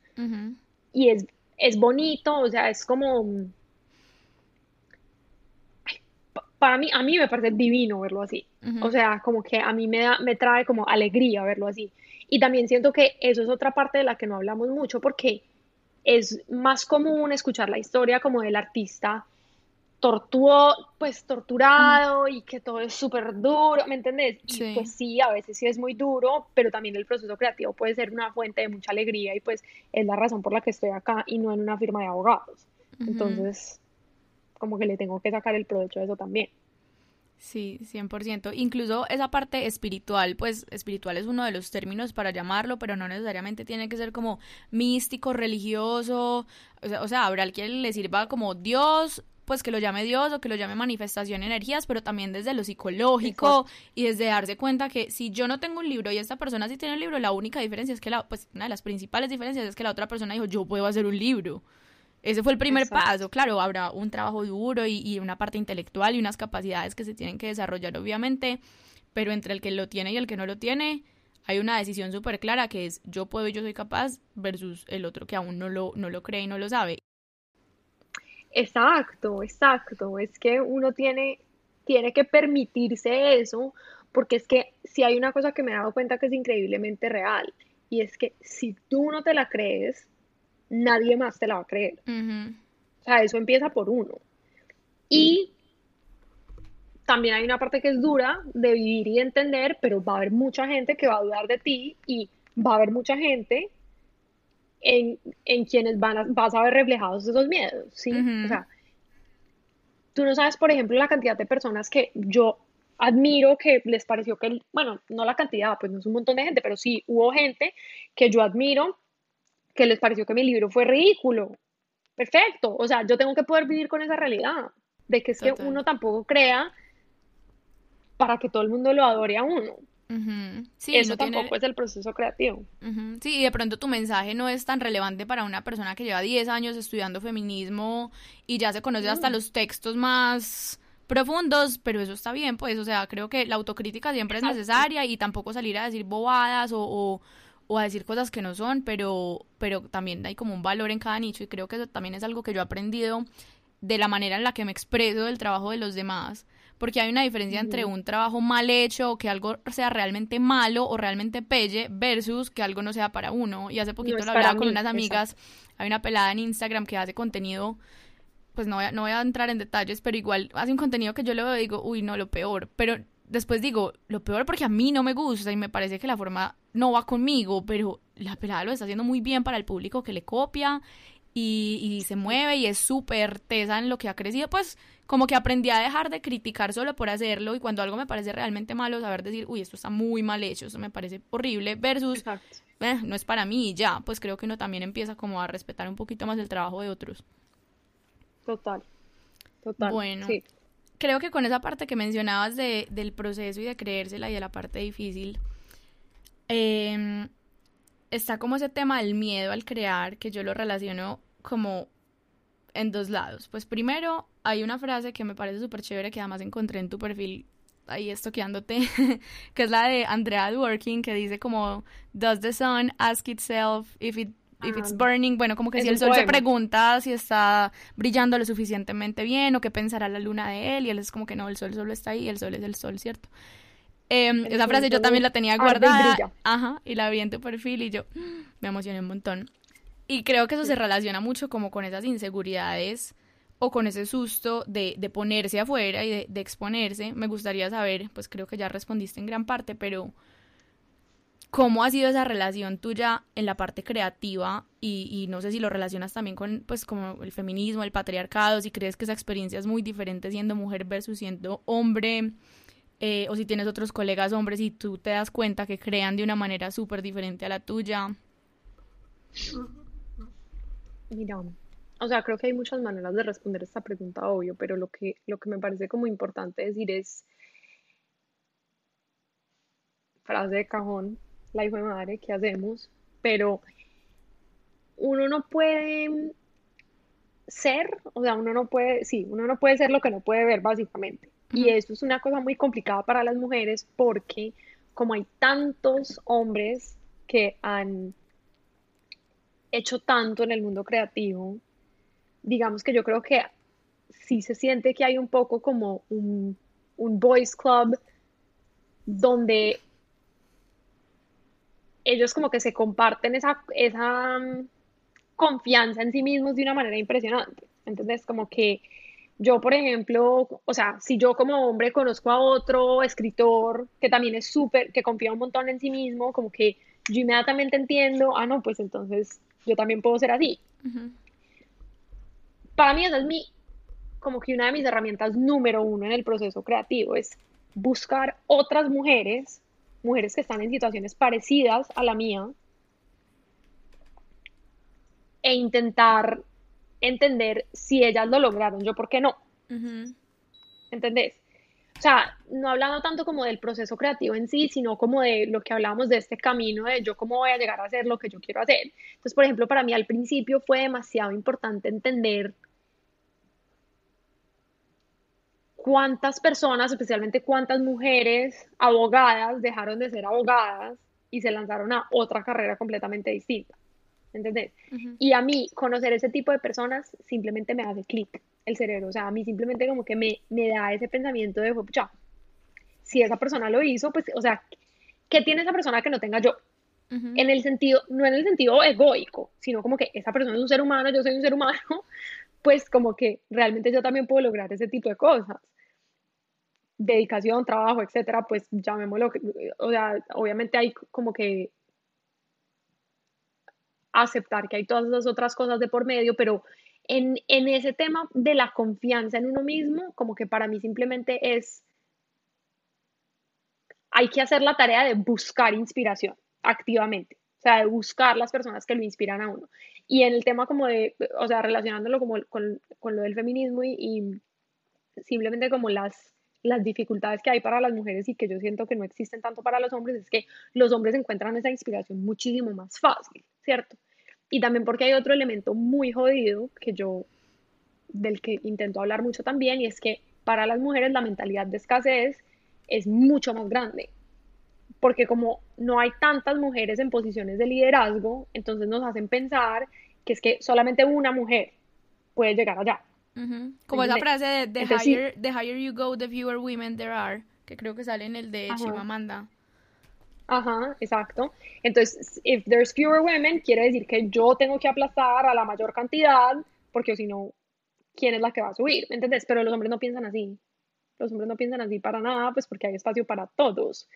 y es, es bonito, o sea, es como para mí, a mí me parece divino verlo así. O sea, como que a mí me, da, me trae como alegría verlo así. Y también siento que eso es otra parte de la que no hablamos mucho porque es más común escuchar la historia como del artista tortuo, pues torturado y que todo es súper duro, ¿me entendés? Y pues sí, a veces sí es muy duro, pero también el proceso creativo puede ser una fuente de mucha alegría y pues es la razón por la que estoy acá y no en una firma de abogados. Entonces, como que le tengo que sacar el provecho de eso también. Sí, 100%. Incluso esa parte espiritual, pues espiritual es uno de los términos para llamarlo, pero no necesariamente tiene que ser como místico, religioso. O sea, o sea habrá quien le sirva como Dios pues que lo llame Dios o que lo llame manifestación de energías, pero también desde lo psicológico y desde darse cuenta que si yo no tengo un libro y esta persona sí tiene un libro, la única diferencia es que la, pues una de las principales diferencias es que la otra persona dijo, yo puedo hacer un libro. Ese fue el primer paso, claro, habrá un trabajo duro y, y una parte intelectual y unas capacidades que se tienen que desarrollar, obviamente, pero entre el que lo tiene y el que no lo tiene, hay una decisión súper clara que es yo puedo y yo soy capaz versus el otro que aún no lo, no lo cree y no lo sabe. Exacto, exacto. Es que uno tiene, tiene que permitirse eso, porque es que si hay una cosa que me he dado cuenta que es increíblemente real, y es que si tú no te la crees, nadie más te la va a creer. O sea, eso empieza por uno. Y también hay una parte que es dura de vivir y entender, pero va a haber mucha gente que va a dudar de ti y va a haber mucha gente en, quienes van a, vas a ver reflejados esos miedos, ¿sí? O sea, tú no sabes, por ejemplo, la cantidad de personas que yo admiro que les pareció que, bueno, no la cantidad, pues no es un montón de gente, pero sí hubo gente que yo admiro que les pareció que mi libro fue ridículo. Perfecto, o sea, yo tengo que poder vivir con esa realidad, de que es que uno tampoco crea para que todo el mundo lo adore a uno. sí, Eso tampoco es el proceso creativo. Sí, y de pronto tu mensaje no es tan relevante para una persona que lleva 10 años estudiando feminismo y ya se conoce hasta los textos más profundos, pero eso está bien, pues, o sea, creo que la autocrítica siempre es necesaria y tampoco salir a decir bobadas o, o, a decir cosas que no son, pero, pero también hay como un valor en cada nicho y creo que eso también es algo que yo he aprendido de la manera en la que me expreso del trabajo de los demás porque hay una diferencia entre un trabajo mal hecho o que algo sea realmente malo o realmente pelle versus que algo no sea para uno. Y hace poquito lo hablaba con unas amigas, hay una pelada en Instagram que hace contenido, pues no voy, a, no voy a entrar en detalles, pero igual hace un contenido que yo le veo y digo, uy, no, lo peor, pero después digo, lo peor porque a mí no me gusta y me parece que la forma no va conmigo, pero la pelada lo está haciendo muy bien para el público que le copia y, y se mueve y es súper tesa en lo que ha crecido, pues como que aprendí a dejar de criticar solo por hacerlo y cuando algo me parece realmente malo, saber decir, uy, esto está muy mal hecho, esto me parece horrible, versus, eh, no es para mí ya, pues creo que uno también empieza como a respetar un poquito más el trabajo de otros. Total, total. Bueno, creo que con esa parte que mencionabas de, del proceso y de creérsela y de la parte difícil, em, está como ese tema del miedo al crear, que yo lo relaciono como en dos lados. Pues primero, hay una frase que me parece súper chévere que además encontré en tu perfil ahí estoqueándote, que es la de Andrea Dworkin, que dice como, Does the sun ask itself if it if it's ah. burning, bueno, como que si el sol se pregunta si está brillando lo suficientemente bien o qué pensará la luna de él y él es como que no, el sol solo está ahí, el sol es el sol, ¿cierto? Em, esa frase yo también la tenía guardada, ajá, y la vi en tu perfil y yo me emocioné un montón. Y creo que eso se relaciona mucho como con esas inseguridades o con ese susto de, de ponerse afuera y de, de, exponerse. Me gustaría saber, pues creo que ya respondiste en gran parte, pero ¿cómo ha sido esa relación tuya en la parte creativa? Y, y, no sé si lo relacionas también con, pues, como el feminismo, el patriarcado, si crees que esa experiencia es muy diferente siendo mujer versus siendo hombre, eh, o si tienes otros colegas hombres y tú te das cuenta que crean de una manera súper diferente a la tuya. Mira, o sea, creo que hay muchas maneras de responder esta pregunta, obvio, pero lo que, lo que me parece como importante decir es, frase de cajón, la hijo de madre, ¿qué hacemos? Pero uno no puede ser, o sea, uno no puede, sí, uno no puede ser lo que no puede ver, básicamente. Y eso es una cosa muy complicada para las mujeres porque como hay tantos hombres que han hecho tanto en el mundo creativo, digamos que yo creo que sí se siente que hay un poco como un, un boys club donde ellos como que se comparten esa, esa mm, confianza en sí mismos de una manera impresionante. Entonces, como que yo, por ejemplo, o sea, si yo como hombre conozco a otro escritor que también es súper, que confía un montón en sí mismo, como que yo inmediatamente entiendo, ah, no, pues entonces yo también puedo ser así. Para mí esa es mi, como que una de mis herramientas número uno en el proceso creativo, es buscar otras mujeres, mujeres que están en situaciones parecidas a la mía, e intentar entender si ellas lo lograron, yo por qué no. ¿Entendés? O sea, no hablando tanto como del proceso creativo en sí, sino como de lo que hablábamos de este camino de yo cómo voy a llegar a hacer lo que yo quiero hacer. Entonces, por ejemplo, para mí al principio fue demasiado importante entender cuántas personas, especialmente cuántas mujeres abogadas dejaron de ser abogadas y se lanzaron a otra carrera completamente distinta. ¿Entendés? Y a mí conocer ese tipo de personas simplemente me hace clic el cerebro. O sea, a mí simplemente como que me, me da ese pensamiento de, pucha, si esa persona lo hizo, pues, o sea, ¿qué tiene esa persona que no tenga yo? En el sentido, no en el sentido egoico, sino como que esa persona es un ser humano, yo soy un ser humano, pues como que realmente yo también puedo lograr ese tipo de cosas. Dedicación, trabajo, etcétera, pues llamémoslo, o sea, obviamente hay como que aceptar que hay todas esas otras cosas de por medio, pero en, ese tema de la confianza en uno mismo, como que para mí simplemente es, hay que hacer la tarea de buscar inspiración activamente, o sea, de buscar las personas que lo inspiran a uno. Y en el tema como de, o sea, relacionándolo como con, lo del feminismo y, simplemente como las, las dificultades que hay para las mujeres y que yo siento que no existen tanto para los hombres, es que los hombres encuentran esa inspiración muchísimo más fácil, ¿cierto? Y también porque hay otro elemento muy jodido que yo, del que intento hablar mucho también, y es que para las mujeres la mentalidad de escasez es mucho más grande. Porque como no hay tantas mujeres en posiciones de liderazgo, entonces nos hacen pensar que es que solamente una mujer puede llegar allá. Como esa frase de the, higher, the higher you go, the fewer women there are, que creo que sale en el de Chimamanda. Ajá, exacto. Entonces, if there's fewer women, quiere decir que yo tengo que aplastar a la mayor cantidad, porque si no, ¿quién es la que va a subir? ¿Me entendés? Pero los hombres no piensan así. Los hombres no piensan así para nada, pues porque hay espacio para todos.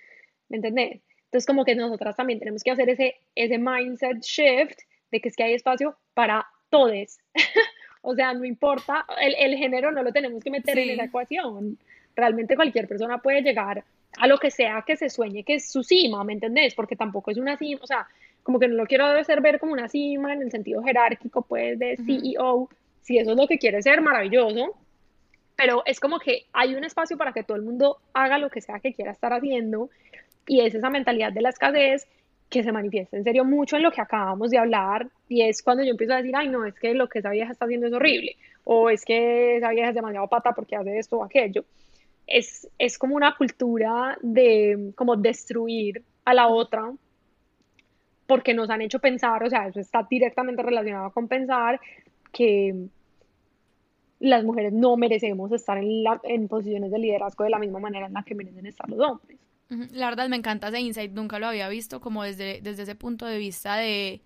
¿Me entendés? Entonces, como que nosotras también tenemos que hacer ese, ese mindset shift de que es que hay espacio para todos. o sea, no importa, el, el, género no lo tenemos que meter en esa ecuación. Realmente cualquier persona puede llegar a lo que sea que se sueñe que es su cima, ¿me entendés? Porque tampoco es una cima, o sea, como que no lo quiero hacer ver como una cima en el sentido jerárquico, pues, de CEO, si eso es lo que quiere ser, maravilloso, pero es como que hay un espacio para que todo el mundo haga lo que sea que quiera estar haciendo, y es esa mentalidad de la escasez que se manifiesta en serio mucho en lo que acabamos de hablar, y es cuando yo empiezo a decir, ay, no, es que lo que esa vieja está haciendo es horrible, o es que esa vieja es demasiado pata porque hace esto o aquello es, es como una cultura de como destruir a la otra porque nos han hecho pensar, o sea, eso está directamente relacionado con pensar que las mujeres no merecemos estar en, la, en posiciones de liderazgo de la misma manera en la que merecen estar los hombres. La verdad me encanta ese insight, nunca lo había visto como desde, desde ese punto de vista de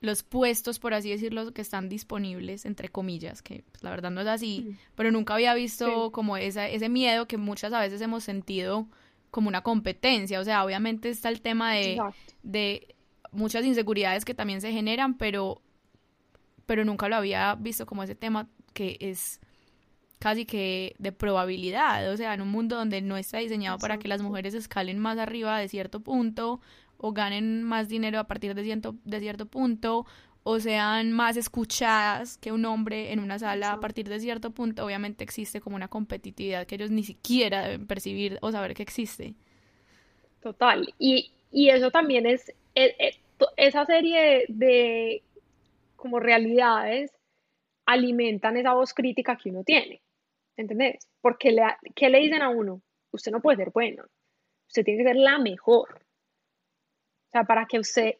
los puestos, por así decirlo, que están disponibles, entre comillas, que pues, la verdad no es así, pero nunca había visto como esa, ese miedo que muchas a veces hemos sentido como una competencia, o sea, obviamente está el tema de, de muchas inseguridades que también se generan, pero, pero nunca lo había visto como ese tema que es casi que de probabilidad, o sea, en un mundo donde no está diseñado para que las mujeres escalen más arriba de cierto punto o ganen más dinero a partir de cierto, de cierto punto o sean más escuchadas que un hombre en una sala a partir de cierto punto, obviamente existe como una competitividad que ellos ni siquiera deben percibir o saber que existe. Total, y, y eso también es, e, e, esa serie de, como realidades alimentan esa voz crítica que uno tiene, ¿entendés? Porque le, ¿qué le dicen a uno? Usted no puede ser bueno, usted tiene que ser la mejor, o sea, para que usted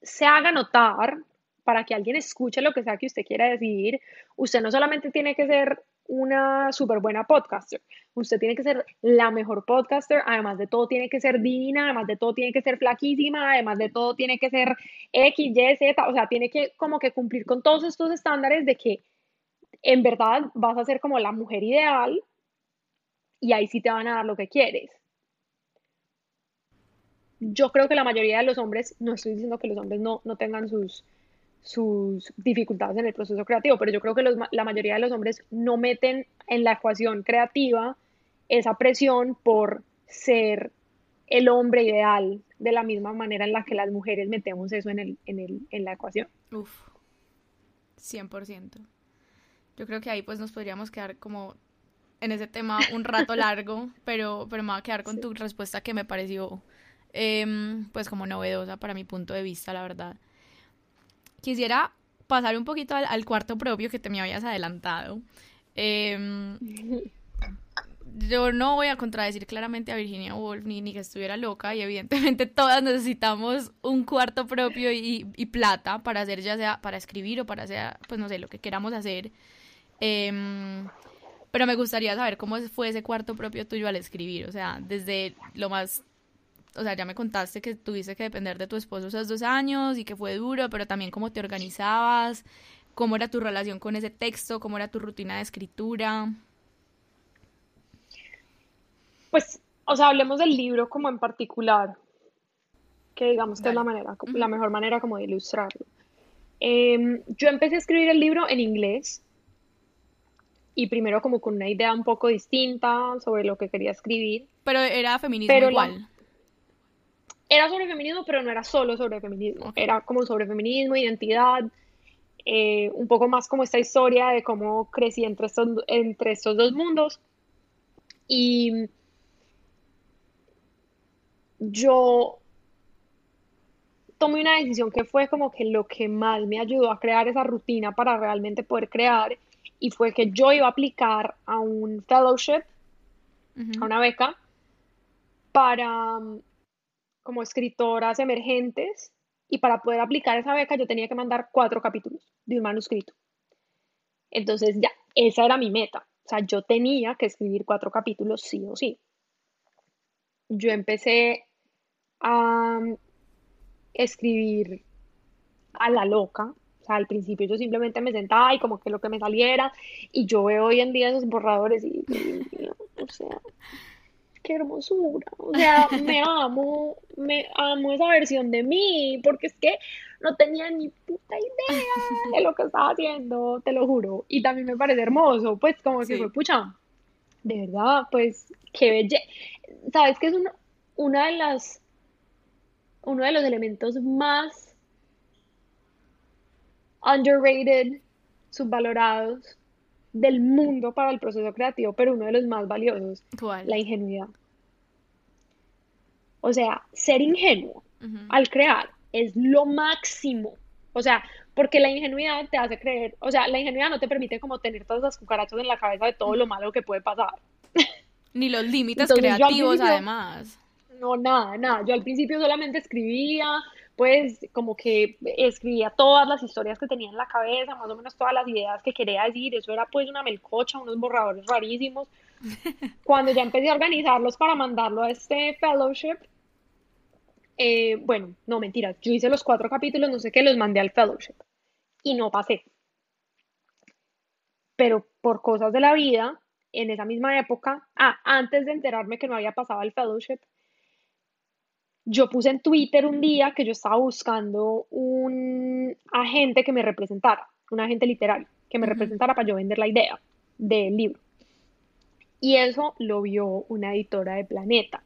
se haga notar, para que alguien escuche lo que sea que usted quiera decir, usted no solamente tiene que ser una súper buena podcaster, usted tiene que ser la mejor podcaster, además de todo tiene que ser divina, además de todo tiene que ser flaquísima, además de todo tiene que ser X, Y, Z, o sea, tiene que como que cumplir con todos estos estándares de que en verdad vas a ser como la mujer ideal y ahí sí te van a dar lo que quieres yo creo que la mayoría de los hombres, no estoy diciendo que los hombres no, no tengan sus, sus dificultades en el proceso creativo, pero yo creo que la mayoría de los hombres no meten en la ecuación creativa esa presión por ser el hombre ideal de la misma manera en la que las mujeres metemos eso en, el, en, el, en la ecuación. Uf. 100%. Yo creo que ahí pues nos podríamos quedar como en ese tema un rato largo, pero, pero me voy a quedar con tu respuesta que me pareció em, pues como novedosa para mi punto de vista, la verdad. Quisiera pasar un poquito al, cuarto propio que te me habías adelantado. Em, yo no voy a contradecir claramente a Virginia Woolf ni, ni, que estuviera loca y evidentemente todas necesitamos un cuarto propio y, y, plata para hacer ya sea para escribir o para hacer pues no sé lo que queramos hacer Em, pero me gustaría saber cómo fue ese cuarto propio tuyo al escribir, o sea, desde lo más, o sea, ya me contaste que tuviste que depender de tu esposo esos dos años y que fue duro, pero también cómo te organizabas, cómo era tu relación con ese texto, cómo era tu rutina de escritura. Pues, o sea, hablemos del libro como en particular, que digamos que es la manera, la mejor manera como de ilustrarlo. Em, yo empecé a escribir el libro en inglés, y primero como con una idea un poco distinta sobre lo que quería escribir. Pero era feminismo igual. Era sobre feminismo, pero no era solo sobre feminismo. Era como sobre feminismo, identidad, eh, un poco más como esta historia de cómo crecí entre estos, entre estos dos mundos. Y yo tomé una decisión que fue como que lo que más me ayudó a crear esa rutina para realmente poder crear y fue que yo iba a aplicar a un fellowship, a una beca, para um, como escritoras emergentes y para poder aplicar esa beca yo tenía que mandar cuatro capítulos de un manuscrito. Entonces ya, esa era mi meta. O sea, yo tenía que escribir cuatro capítulos sí o sí. Yo empecé a um, escribir a la loca, o sea, al principio yo simplemente me sentaba y como que lo que me saliera. Y yo veo hoy en día esos borradores y, o sea, qué hermosura. O sea, me amo, me amo esa versión de mí, porque es que no tenía ni puta idea de lo que estaba haciendo, te lo juro. Y también me parece hermoso, pues como que fue, pucha, de verdad, pues qué belleza. ¿Sabes que es una de las, uno de los elementos más underrated, subvalorados del mundo para el proceso creativo, pero uno de los más valiosos, la ingenuidad. O sea, ser ingenuo al crear es lo máximo. O sea, porque la ingenuidad te hace creer, o sea, la ingenuidad no te permite como tener todas las cucarachas en la cabeza de todo lo malo que puede pasar. Ni los límites creativos, además. No, nada, nada. Yo al principio solamente escribía, pues como que escribía todas las historias que tenía en la cabeza, más o menos todas las ideas que quería decir, eso era pues una melcocha, unos borradores rarísimos. Cuando ya empecé a organizarlos para mandarlo a este fellowship, eh, bueno, no mentiras, yo hice los cuatro capítulos, no sé qué, los mandé al fellowship y no pasé. Pero por cosas de la vida, en esa misma época, ah, antes de enterarme que no había pasado al fellowship, yo puse en Twitter un día que yo estaba buscando un agente que me representara, un agente literario, que me representara para yo vender la idea del libro. Y eso lo vio una editora de Planeta.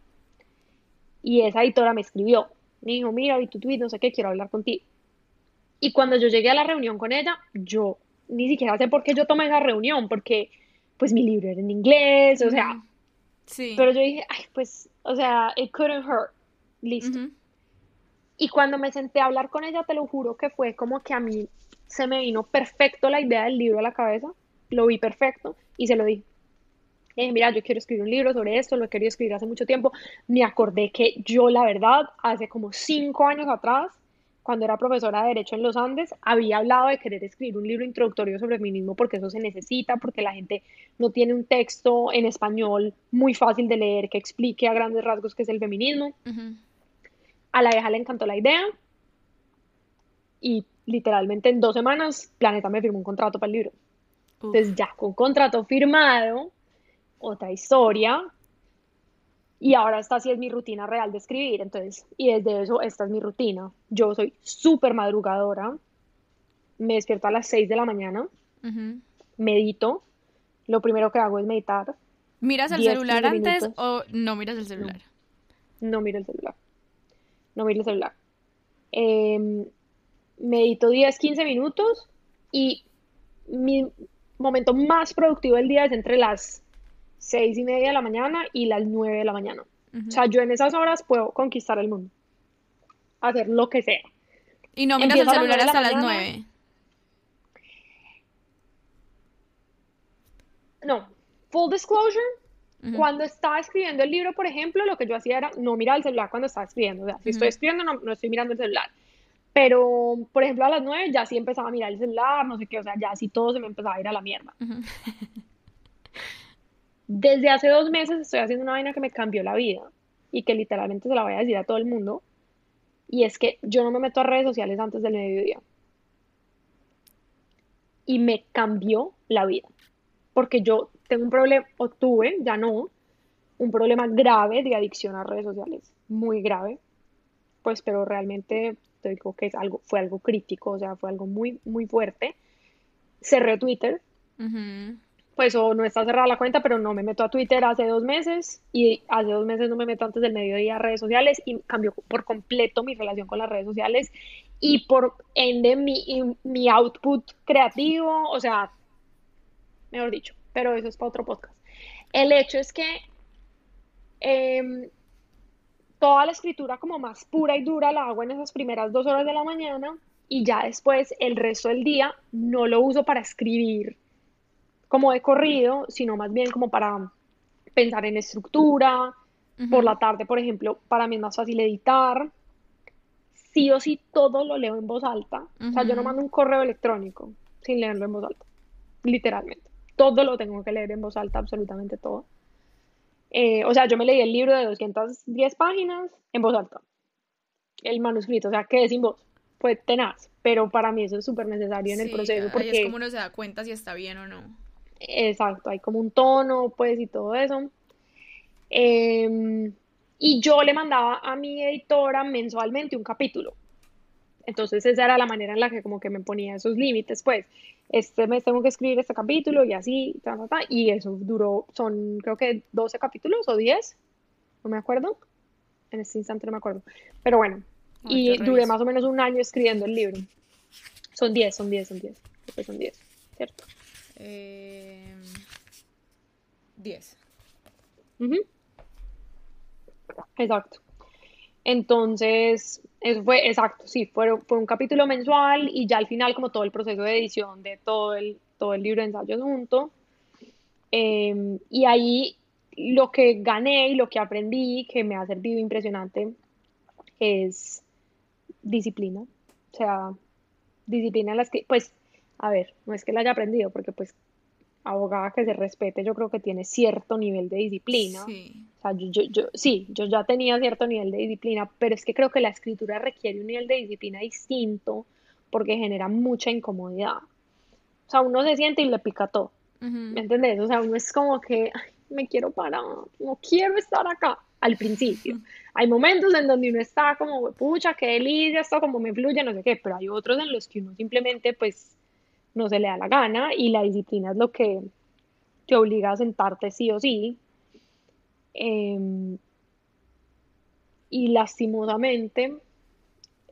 Y esa editora me escribió, me dijo, mira, vi tu tweet, no sé qué, quiero hablar contigo. Y cuando yo llegué a la reunión con ella, yo ni siquiera sé por qué yo tomé esa reunión, porque pues mi libro era en inglés, o sea, sí. pero yo dije, ay, pues, o sea, it couldn't hurt listo. Y cuando me senté a hablar con ella, te lo juro que fue como que a mí se me vino perfecto la idea del libro a la cabeza, lo vi perfecto y se lo di. Eh, mira, yo quiero escribir un libro sobre esto, lo he querido escribir hace mucho tiempo. Me acordé que yo, la verdad, hace como cinco años atrás, cuando era profesora de Derecho en los Andes, había hablado de querer escribir un libro introductorio sobre feminismo porque eso se necesita, porque la gente no tiene un texto en español muy fácil de leer que explique a grandes rasgos qué es el feminismo. A la vieja le encantó la idea y literalmente en dos semanas Planeta me firmó un contrato para el libro. Entonces ya con contrato firmado, otra historia. Y ahora esta sí es mi rutina real de escribir. Entonces, y desde eso, esta es mi rutina. Yo soy súper madrugadora. Me despierto a las 6 de la mañana. Medito. Lo primero que hago es meditar. ¿Miras el celular antes o no miras el celular? no miro el celular no miro el celular. Em, medito 10, 15 minutos y mi momento más productivo del día es entre las seis y media de la mañana y las nueve de la mañana. O sea, yo en esas horas puedo conquistar el mundo, hacer lo que sea. Y no miras el celular hasta las nueve. No, full disclosure, cuando estaba escribiendo el libro, por ejemplo, lo que yo hacía era no mirar el celular cuando estaba escribiendo. O sea, si estoy escribiendo, no, no, estoy mirando el celular. Pero, por ejemplo, a las nueve ya sí empezaba a mirar el celular, no sé qué, o sea, ya sí todo se me empezaba a ir a la mierda. Desde hace dos meses estoy haciendo una vaina que me cambió la vida y que literalmente se la voy a decir a todo el mundo. Y es que yo no me meto a redes sociales antes del mediodía. Y me cambió la vida porque yo tengo un problema, o tuve, ya no, un problema grave de adicción a redes sociales, muy grave, pues, pero realmente te digo que es algo, fue algo crítico, o sea, fue algo muy, muy fuerte. Cerré Twitter, pues o no está cerrada la cuenta, pero no me meto a Twitter hace dos meses y hace dos meses no me meto antes del mediodía a redes sociales y cambió por completo mi relación con las redes sociales y por ende mi, mi output creativo, o sea, mejor dicho, pero eso es para otro podcast. El hecho es que em, toda la escritura como más pura y dura la hago en esas primeras dos horas de la mañana y ya después el resto del día no lo uso para escribir como de corrido, sino más bien como para pensar en estructura. Por la tarde, por ejemplo, para mí es más fácil editar. Sí o sí todo lo leo en voz alta. O sea, yo no mando un correo electrónico sin leerlo en voz alta, literalmente todo lo tengo que leer en voz alta, absolutamente todo. Eh, o sea, yo me leí el libro de 210 páginas en voz alta, el manuscrito, o sea, quedé sin voz, fue tenaz, pero para mí eso es súper necesario en el proceso. Porque es como uno se da cuenta si está bien o no. Exacto, hay como un tono, pues, y todo eso. Em, y yo le mandaba a mi editora mensualmente un capítulo. Entonces esa era la manera en la que como que me ponía esos límites, pues este mes tengo que escribir este capítulo y así, y eso duró, son creo que 12 capítulos o 10, no me acuerdo, en este instante no me acuerdo, pero bueno, y duré más o menos un año escribiendo el libro. Son 10, son 10, son 10, creo que son 10, ¿cierto? 10. Em, Exacto. Entonces, eso fue exacto, sí, fue, fue un capítulo mensual y ya al final como todo el proceso de edición de todo el, todo el libro de ensayos junto. Em, y ahí lo que gané y lo que aprendí, que me ha servido impresionante, es disciplina. O sea, disciplina en las que, pues, a ver, no es que la haya aprendido, porque pues abogada que se respete, yo creo que tiene cierto nivel de disciplina. Sí. Sea, yo, yo, sí, yo ya tenía cierto nivel de disciplina, pero es que creo que la escritura requiere un nivel de disciplina distinto porque genera mucha incomodidad. O sea, uno se siente y le pica todo. ¿Me entendés? O sea, uno es como que me quiero parar, no quiero estar acá al principio. Hay momentos en donde uno está como, pucha, qué delicia, esto como me fluye, no sé qué, pero hay otros en los que uno simplemente pues no se le da la gana y la disciplina es lo que te obliga a sentarte sí o sí. Em, y lastimosamente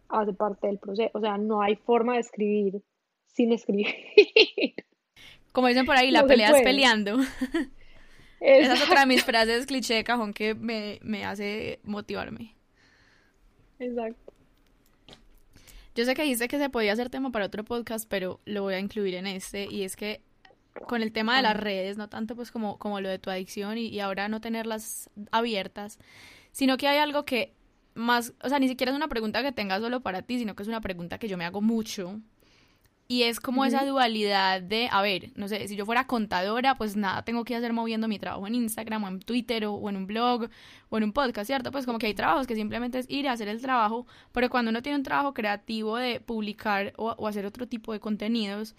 hace parte del proceso, o sea, no hay forma de escribir sin escribir. Como dicen por ahí, la pelea es peleando. Esa es otra de mis frases cliché de cajón que me, me hace motivarme. Exacto. Yo sé que dice que se podía hacer tema para otro podcast, pero lo voy a incluir en este. Y es que con el tema de las redes, no tanto pues como, como lo de tu adicción y, y ahora no tenerlas abiertas, sino que hay algo que más, o sea, ni siquiera es una pregunta que tengas solo para ti, sino que es una pregunta que yo me hago mucho y es como esa dualidad de, a ver, no sé, si yo fuera contadora, pues nada, tengo que hacer moviendo mi trabajo en Instagram o en Twitter o, en un blog o en un podcast, ¿cierto? Pues como que hay trabajos que simplemente es ir a hacer el trabajo, pero cuando uno tiene un trabajo creativo de publicar o, o hacer otro tipo de contenidos,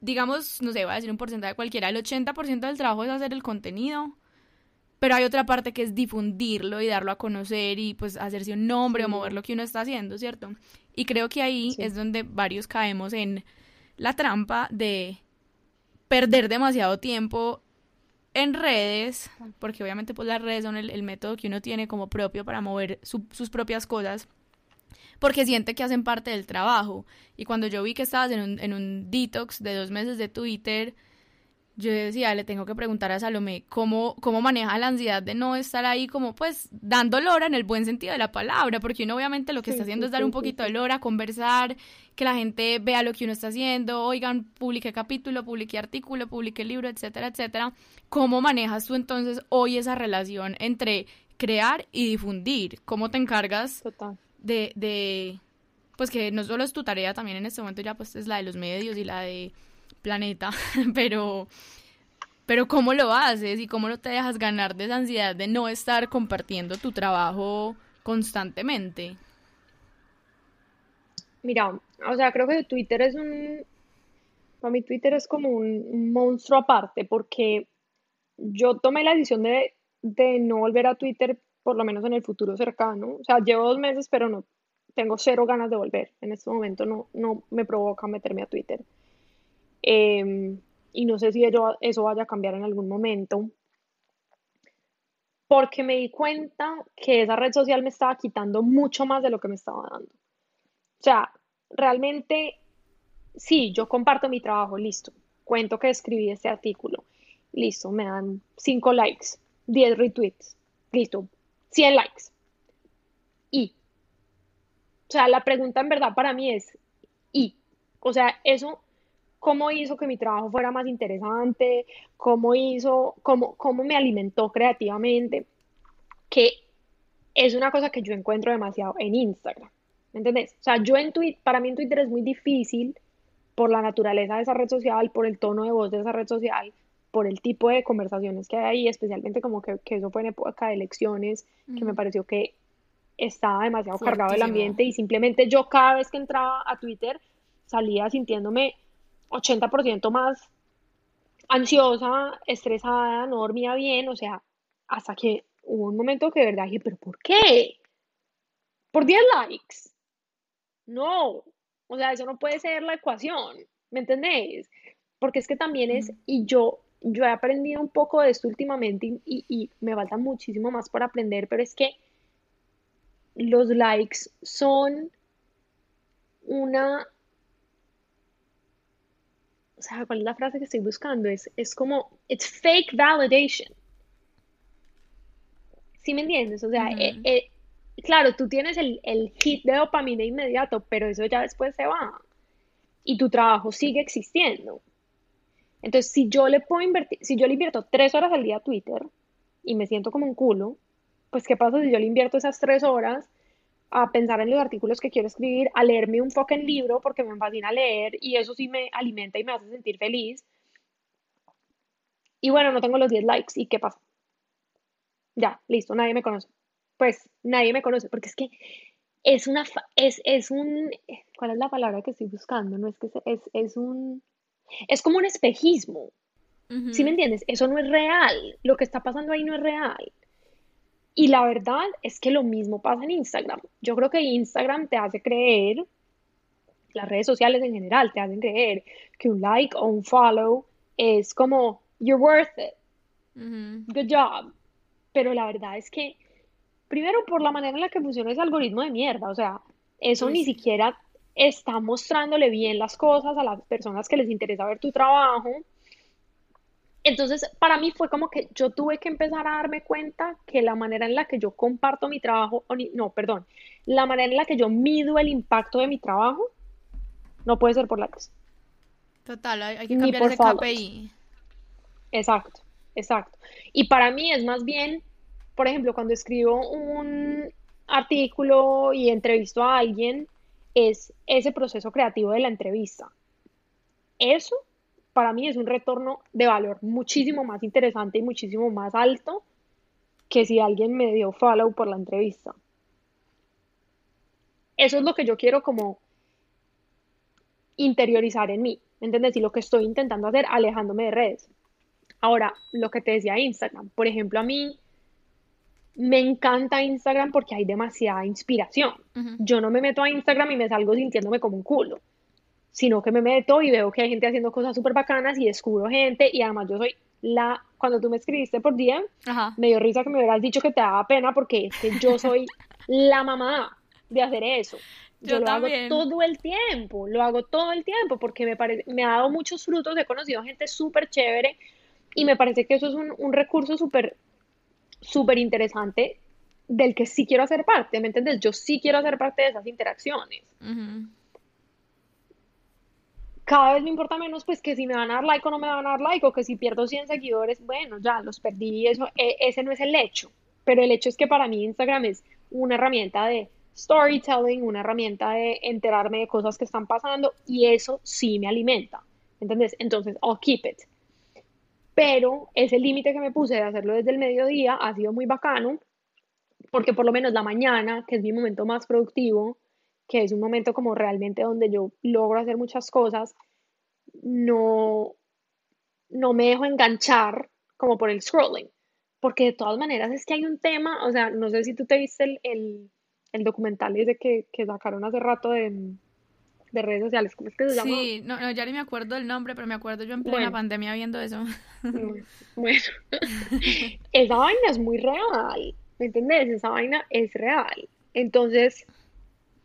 digamos, no sé, voy a decir un porcentaje cualquiera, el 80% del trabajo es hacer el contenido, pero hay otra parte que es difundirlo y darlo a conocer y pues hacerse un nombre o mover lo que uno está haciendo, ¿cierto? Y creo que ahí es donde varios caemos en la trampa de perder demasiado tiempo en redes, porque obviamente pues las redes son el, método que uno tiene como propio para mover sus propias cosas. Porque siente que hacen parte del trabajo. Y cuando yo vi que estabas en un, en un detox de dos meses de Twitter, yo decía, le tengo que preguntar a Salomé cómo, cómo maneja la ansiedad de no estar ahí como pues dando lora en el buen sentido de la palabra, porque uno obviamente lo que está haciendo es dar un poquito de lora, conversar, que la gente vea lo que uno está haciendo, oigan, publiqué capítulo, publiqué artículo, publiqué libro, etcétera, etcétera. ¿Cómo manejas tú entonces hoy esa relación entre crear y difundir? ¿Cómo te encargas de, de, pues que no solo es tu tarea, también en este momento ya pues es la de los medios y la de planeta, pero, pero ¿cómo lo haces y cómo no te dejas ganar de esa ansiedad de no estar compartiendo tu trabajo constantemente? Mira, o sea, creo que Twitter es un, para mí Twitter es como un monstruo aparte, porque yo tomé la decisión de, de no volver a Twitter, por lo menos en el futuro cercano. O sea, llevo dos meses, pero no tengo cero ganas de volver. En este momento no, no me provoca meterme a Twitter. Em, y no sé si eso vaya a cambiar en algún momento. Porque me di cuenta que esa red social me estaba quitando mucho más de lo que me estaba dando. O sea, realmente, sí, yo comparto mi trabajo, listo. Cuento que escribí este artículo, listo, me dan 5 likes, 10 retweets, listo, 100 likes. Y, o sea, la pregunta en verdad para mí es, ¿y? O sea, eso cómo hizo que mi trabajo fuera más interesante, cómo hizo, cómo, cómo me alimentó creativamente, que es una cosa que yo encuentro demasiado en Instagram. ¿Me entendés? O sea, yo en Twitter, para mí en Twitter es muy difícil por la naturaleza de esa red social, por el tono de voz de esa red social, por el tipo de conversaciones que hay ahí, especialmente como que, que eso fue en época de elecciones, que me pareció que estaba demasiado cargado el ambiente y simplemente yo cada vez que entraba a Twitter salía sintiéndome 80% más ansiosa, estresada, no dormía bien, o sea, hasta que hubo un momento que de verdad dije, pero ¿por qué? Por 10 likes. No, o sea, eso no puede ser la ecuación, ¿me entendés? Porque es que también es, y yo, yo he aprendido un poco de esto últimamente y, y me falta muchísimo más por aprender, pero es que los likes son una o sea, ¿cuál es la frase que estoy buscando? Es, es como, it's fake validation. ¿Sí me entiendes? O sea, eh, eh, claro, tú tienes el, el hit de dopamina inmediato, pero eso ya después se va. Y tu trabajo sigue existiendo. Entonces, si yo le puedo invertir, si yo le invierto tres horas al día a Twitter y me siento como un culo, pues ¿qué pasa si yo le invierto esas tres horas a pensar en los artículos que quiero escribir, a leerme un fucking libro porque me fascina leer y eso sí me alimenta y me hace sentir feliz. Y bueno, no tengo los 10 likes. ¿Y qué pasa? Ya, listo, nadie me conoce. Pues nadie me conoce porque es que es una, es, es un, ¿cuál es la palabra que estoy buscando? No es que es, es un, es como un espejismo. ¿Sí me entiendes? Eso no es real. Lo que está pasando ahí no es real. Y la verdad es que lo mismo pasa en Instagram. Yo creo que Instagram te hace creer, las redes sociales en general te hacen creer que un like o un follow es como, you're worth it, good job. Pero la verdad es que, primero por la manera en la que funciona ese algoritmo de mierda, o sea, eso ni siquiera está mostrándole bien las cosas a las personas que les interesa ver tu trabajo entonces, para mí fue como que yo tuve que empezar a darme cuenta que la manera en la que yo comparto mi trabajo, no, perdón, la manera en la que yo mido el impacto de mi trabajo, no puede ser por likes. Total, hay que cambiar ese KPI. Exacto, exacto. Y para mí es más bien, por ejemplo, cuando escribo un artículo y entrevisto a alguien, es ese proceso creativo de la entrevista. Eso para mí es un retorno de valor muchísimo más interesante y muchísimo más alto que si alguien me dio follow por la entrevista. Eso es lo que yo quiero como interiorizar en mí, ¿entendés? Y lo que estoy intentando hacer alejándome de redes. Ahora, lo que te decía Instagram, por ejemplo, a mí me encanta Instagram porque hay demasiada inspiración. Yo no me meto a Instagram y me salgo sintiéndome como un culo sino que me meto y veo que hay gente haciendo cosas súper bacanas y descubro gente y además yo soy la, cuando tú me escribiste por día, me dio risa que me hubieras dicho que te daba pena porque es que yo soy la mamá de hacer eso. Yo, lo hago todo el tiempo, lo hago todo el tiempo porque me, parece, me ha dado muchos frutos, he conocido gente súper chévere y me parece que eso es un, un recurso súper, súper interesante del que sí quiero hacer parte, ¿me entiendes? Yo sí quiero hacer parte de esas interacciones. Cada vez me importa menos, pues, que si me van a dar like o no me van a dar like, o que si pierdo 100 seguidores, bueno, ya los perdí, eso, e, ese no es el hecho. Pero el hecho es que para mí Instagram es una herramienta de storytelling, una herramienta de enterarme de cosas que están pasando, y eso sí me alimenta, ¿entendés? Entonces, I'll keep it. Pero ese límite que me puse de hacerlo desde el mediodía ha sido muy bacano porque por lo menos la mañana, que es mi momento más productivo, que es un momento como realmente donde yo logro hacer muchas cosas, no, no me dejo enganchar como por el scrolling, porque de todas maneras es que hay un tema, o sea, no sé si tú te viste el, el, el documental ese que, que sacaron hace rato de, de redes sociales, ¿cómo es que se llama? Sí, no, no, ya ni me acuerdo del nombre, pero me acuerdo yo en plena pandemia viendo eso. Bueno, esa vaina es muy real. ¿Me entendés? Esa vaina es real. Entonces,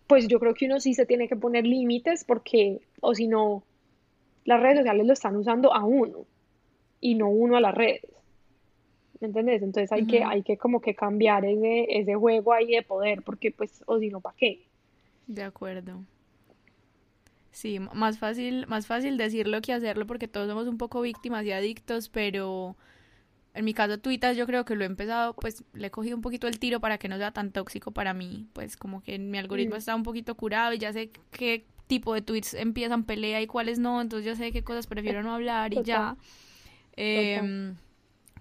pues yo creo que uno sí se tiene que poner límites porque, o si no, las redes sociales lo están usando a uno y no uno a las redes. ¿Me entendés? Entonces hay, que, hay que como que cambiar ese, ese juego ahí de poder porque, pues, o si no, ¿para qué? De acuerdo. Sí, más fácil, más fácil decirlo que hacerlo porque todos somos un poco víctimas y adictos, pero en mi caso Twitter yo creo que lo he empezado, pues le he cogido un poquito el tiro para que no sea tan tóxico para mí, pues como que mi algoritmo mm. está un poquito curado y ya sé qué tipo de tweets empiezan pelea y cuáles no, entonces ya sé qué cosas prefiero no hablar y ya. Eh,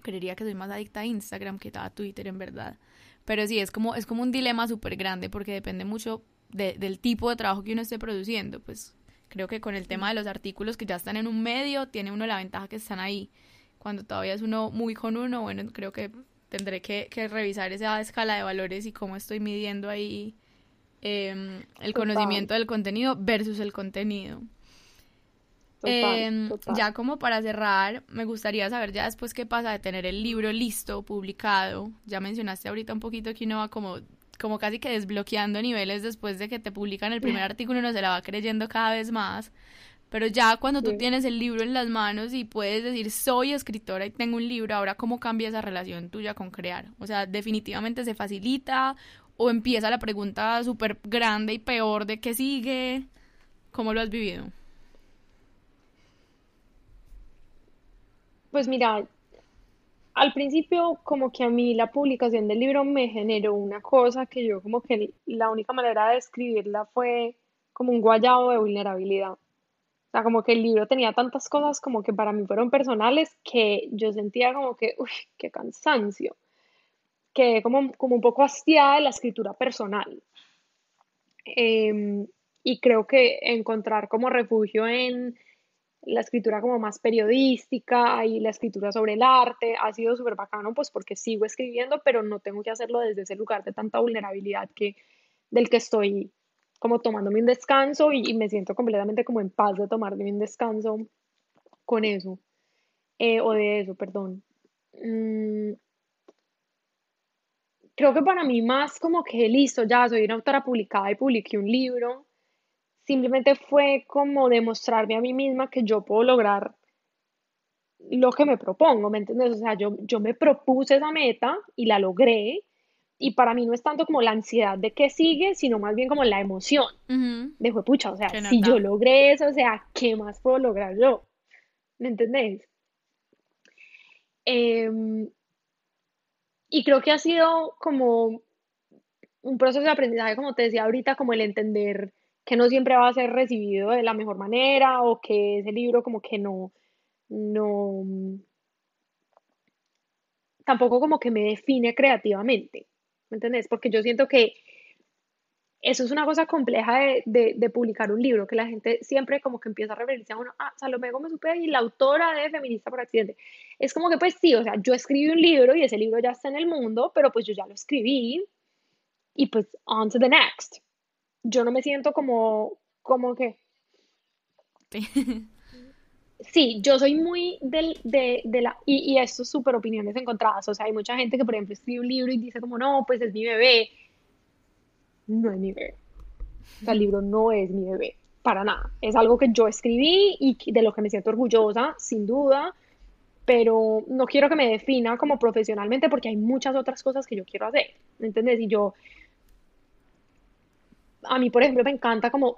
creería que soy más adicta a Instagram que a Twitter en verdad. Pero sí, es como, es como un dilema súper grande porque depende mucho del tipo de trabajo que uno esté produciendo. Pues creo que con el tema de los artículos que ya están en un medio, tiene uno la ventaja que están ahí cuando todavía es uno muy con uno, bueno, creo que tendré que, revisar esa escala de valores y cómo estoy midiendo ahí em, el conocimiento del contenido versus el contenido. Em, ya como para cerrar, me gustaría saber ya después qué pasa de tener el libro listo, publicado. Ya mencionaste ahorita un poquito que uno va como, como casi que desbloqueando niveles después de que te publican el primer artículo, uno se la va creyendo cada vez más. Pero ya cuando tú tienes el libro en las manos y puedes decir, soy escritora y tengo un libro, ahora cómo cambia esa relación tuya con crear. O sea, definitivamente se facilita o empieza la pregunta súper grande y peor de qué sigue. ¿Cómo lo has vivido? Pues mira, al principio como que a mí la publicación del libro me generó una cosa que yo como que la única manera de escribirla fue como un guayabo de vulnerabilidad. O sea, como que el libro tenía tantas cosas como que para mí fueron personales que yo sentía como que, uy, qué cansancio. Que como, como un poco hastiada de la escritura personal. Em, y creo que encontrar como refugio en la escritura como más periodística y la escritura sobre el arte ha sido súper bacano, pues porque sigo escribiendo, pero no tengo que hacerlo desde ese lugar de tanta vulnerabilidad que, del que estoy como tomándome un descanso y, me siento completamente como en paz de tomarme un descanso con eso, eh, o de eso, perdón. Mm, creo que para mí más como que listo, ya soy una autora publicada y publiqué un libro, simplemente fue como demostrarme a mí misma que yo puedo lograr lo que me propongo, ¿me entiendes? O sea, yo, yo me propuse esa meta y la logré y para mí no es tanto como la ansiedad de qué sigue, sino más bien como la emoción. De pucha, o sea, si yo logré eso, o sea, ¿qué más puedo lograr yo? ¿Me entendés? Em, y creo que ha sido como un proceso de aprendizaje, como te decía ahorita, como el entender que no siempre va a ser recibido de la mejor manera o que ese libro como que no, no, tampoco como que me define creativamente. ¿me entendés? Porque yo siento que eso es una cosa compleja de, publicar un libro, que la gente siempre como que empieza a referirse a uno, ah, Salomé Gómez Upea y la autora de Feminista por Accidente. Es como que pues sí, o sea, yo escribí un libro y ese libro ya está en el mundo, pero pues yo ya lo escribí y pues on to the next. Yo no me siento como, como que... sí, yo soy muy del, de, de la, y, y esto es súper opiniones encontradas, o sea, hay mucha gente que, por ejemplo, escribe un libro y dice como, no, pues es mi bebé. no es mi bebé. O sea, el libro no es mi bebé, para nada. Es algo que yo escribí y de lo que me siento orgullosa, sin duda, pero no quiero que me defina como profesionalmente porque hay muchas otras cosas que yo quiero hacer, ¿me entiendes? Y yo, a mí, por ejemplo, me encanta como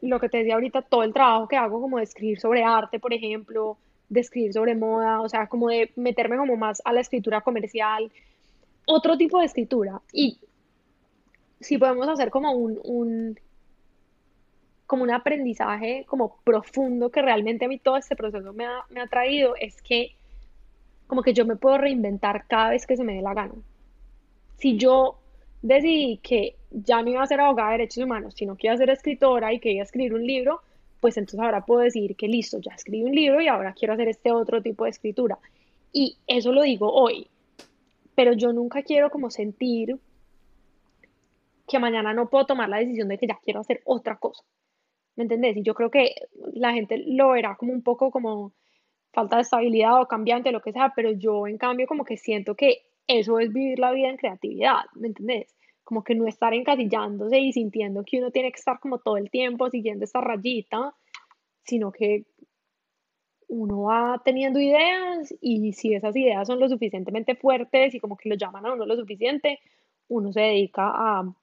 lo que te decía ahorita, todo el trabajo que hago como de escribir sobre arte, por ejemplo, de escribir sobre moda, o sea, como de meterme como más a la escritura comercial, otro tipo de escritura. Y si podemos hacer como un, un como un aprendizaje como profundo que realmente a mí todo este proceso me ha, me ha traído, es que como que yo me puedo reinventar cada vez que se me dé la gana. Si yo decidí que ya no iba a ser abogada de derechos humanos, sino que iba a ser escritora y que iba a escribir un libro, pues entonces ahora puedo decir que listo, ya escribí un libro y ahora quiero hacer este otro tipo de escritura. Y eso lo digo hoy, pero yo nunca quiero como sentir que mañana no puedo tomar la decisión de que ya quiero hacer otra cosa. ¿Me entendés? Y yo creo que la gente lo verá como un poco como falta de estabilidad o cambiante, lo que sea, pero yo en cambio como que siento que eso es vivir la vida en creatividad, ¿me entendés? Como que no estar encasillándose y sintiendo que uno tiene que estar como todo el tiempo siguiendo esta rayita, sino que uno va teniendo ideas y si esas ideas son lo suficientemente fuertes y como que lo llaman a uno lo suficiente, uno se dedica a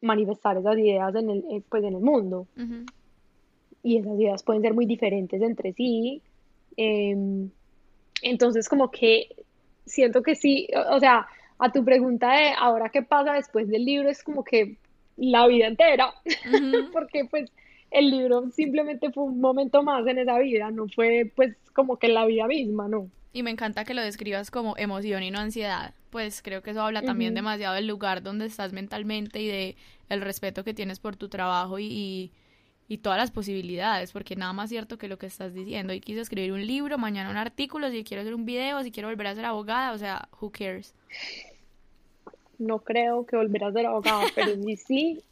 manifestar esas ideas en el, eh, pues en el mundo. Y esas ideas pueden ser muy diferentes entre sí. Em, entonces, como que siento que sí, o sea, a tu pregunta de ahora qué pasa después del libro es como que la vida entera, porque pues el libro simplemente fue un momento más en esa vida, no fue pues como que la vida misma, ¿no? Y me encanta que lo describas como emoción y no ansiedad, pues creo que eso habla también demasiado del lugar donde estás mentalmente y de el respeto que tienes por tu trabajo y y todas las posibilidades, porque nada más cierto que lo que estás diciendo. Y quise escribir un libro, mañana un artículo, si quiero hacer un video, si quiero volver a ser abogada, o sea, who cares. No creo que volver a ser abogada, pero sí sí.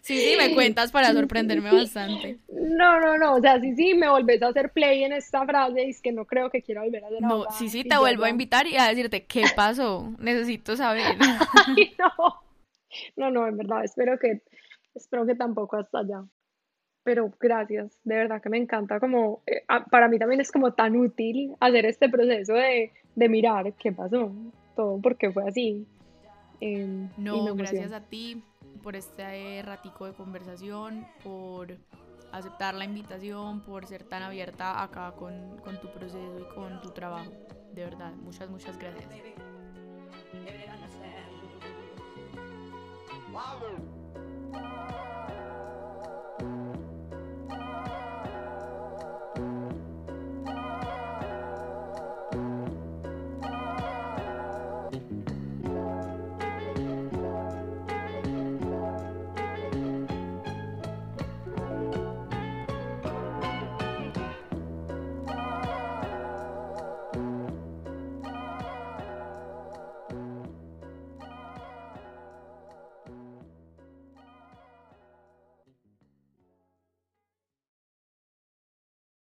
Sí, sí, me cuentas para sorprenderme bastante. No, no, no, o sea, sí, sí, me volvés a hacer play en esta frase y es que no creo que quiera volver a ser abogada. No, sí, sí, te vuelvo a invitar y a decirte, ¿qué pasó? Necesito saber. no, no, no, en verdad, espero que, espero que tampoco hasta allá pero gracias, de verdad que me encanta como, eh, para mí también es como tan útil hacer este proceso de, de mirar qué pasó, todo porque fue así. Em, no, gracias a ti por este ratico de conversación, por aceptar la invitación, por ser tan abierta acá con, con tu proceso y con tu trabajo. De verdad, muchas, muchas gracias. Wow.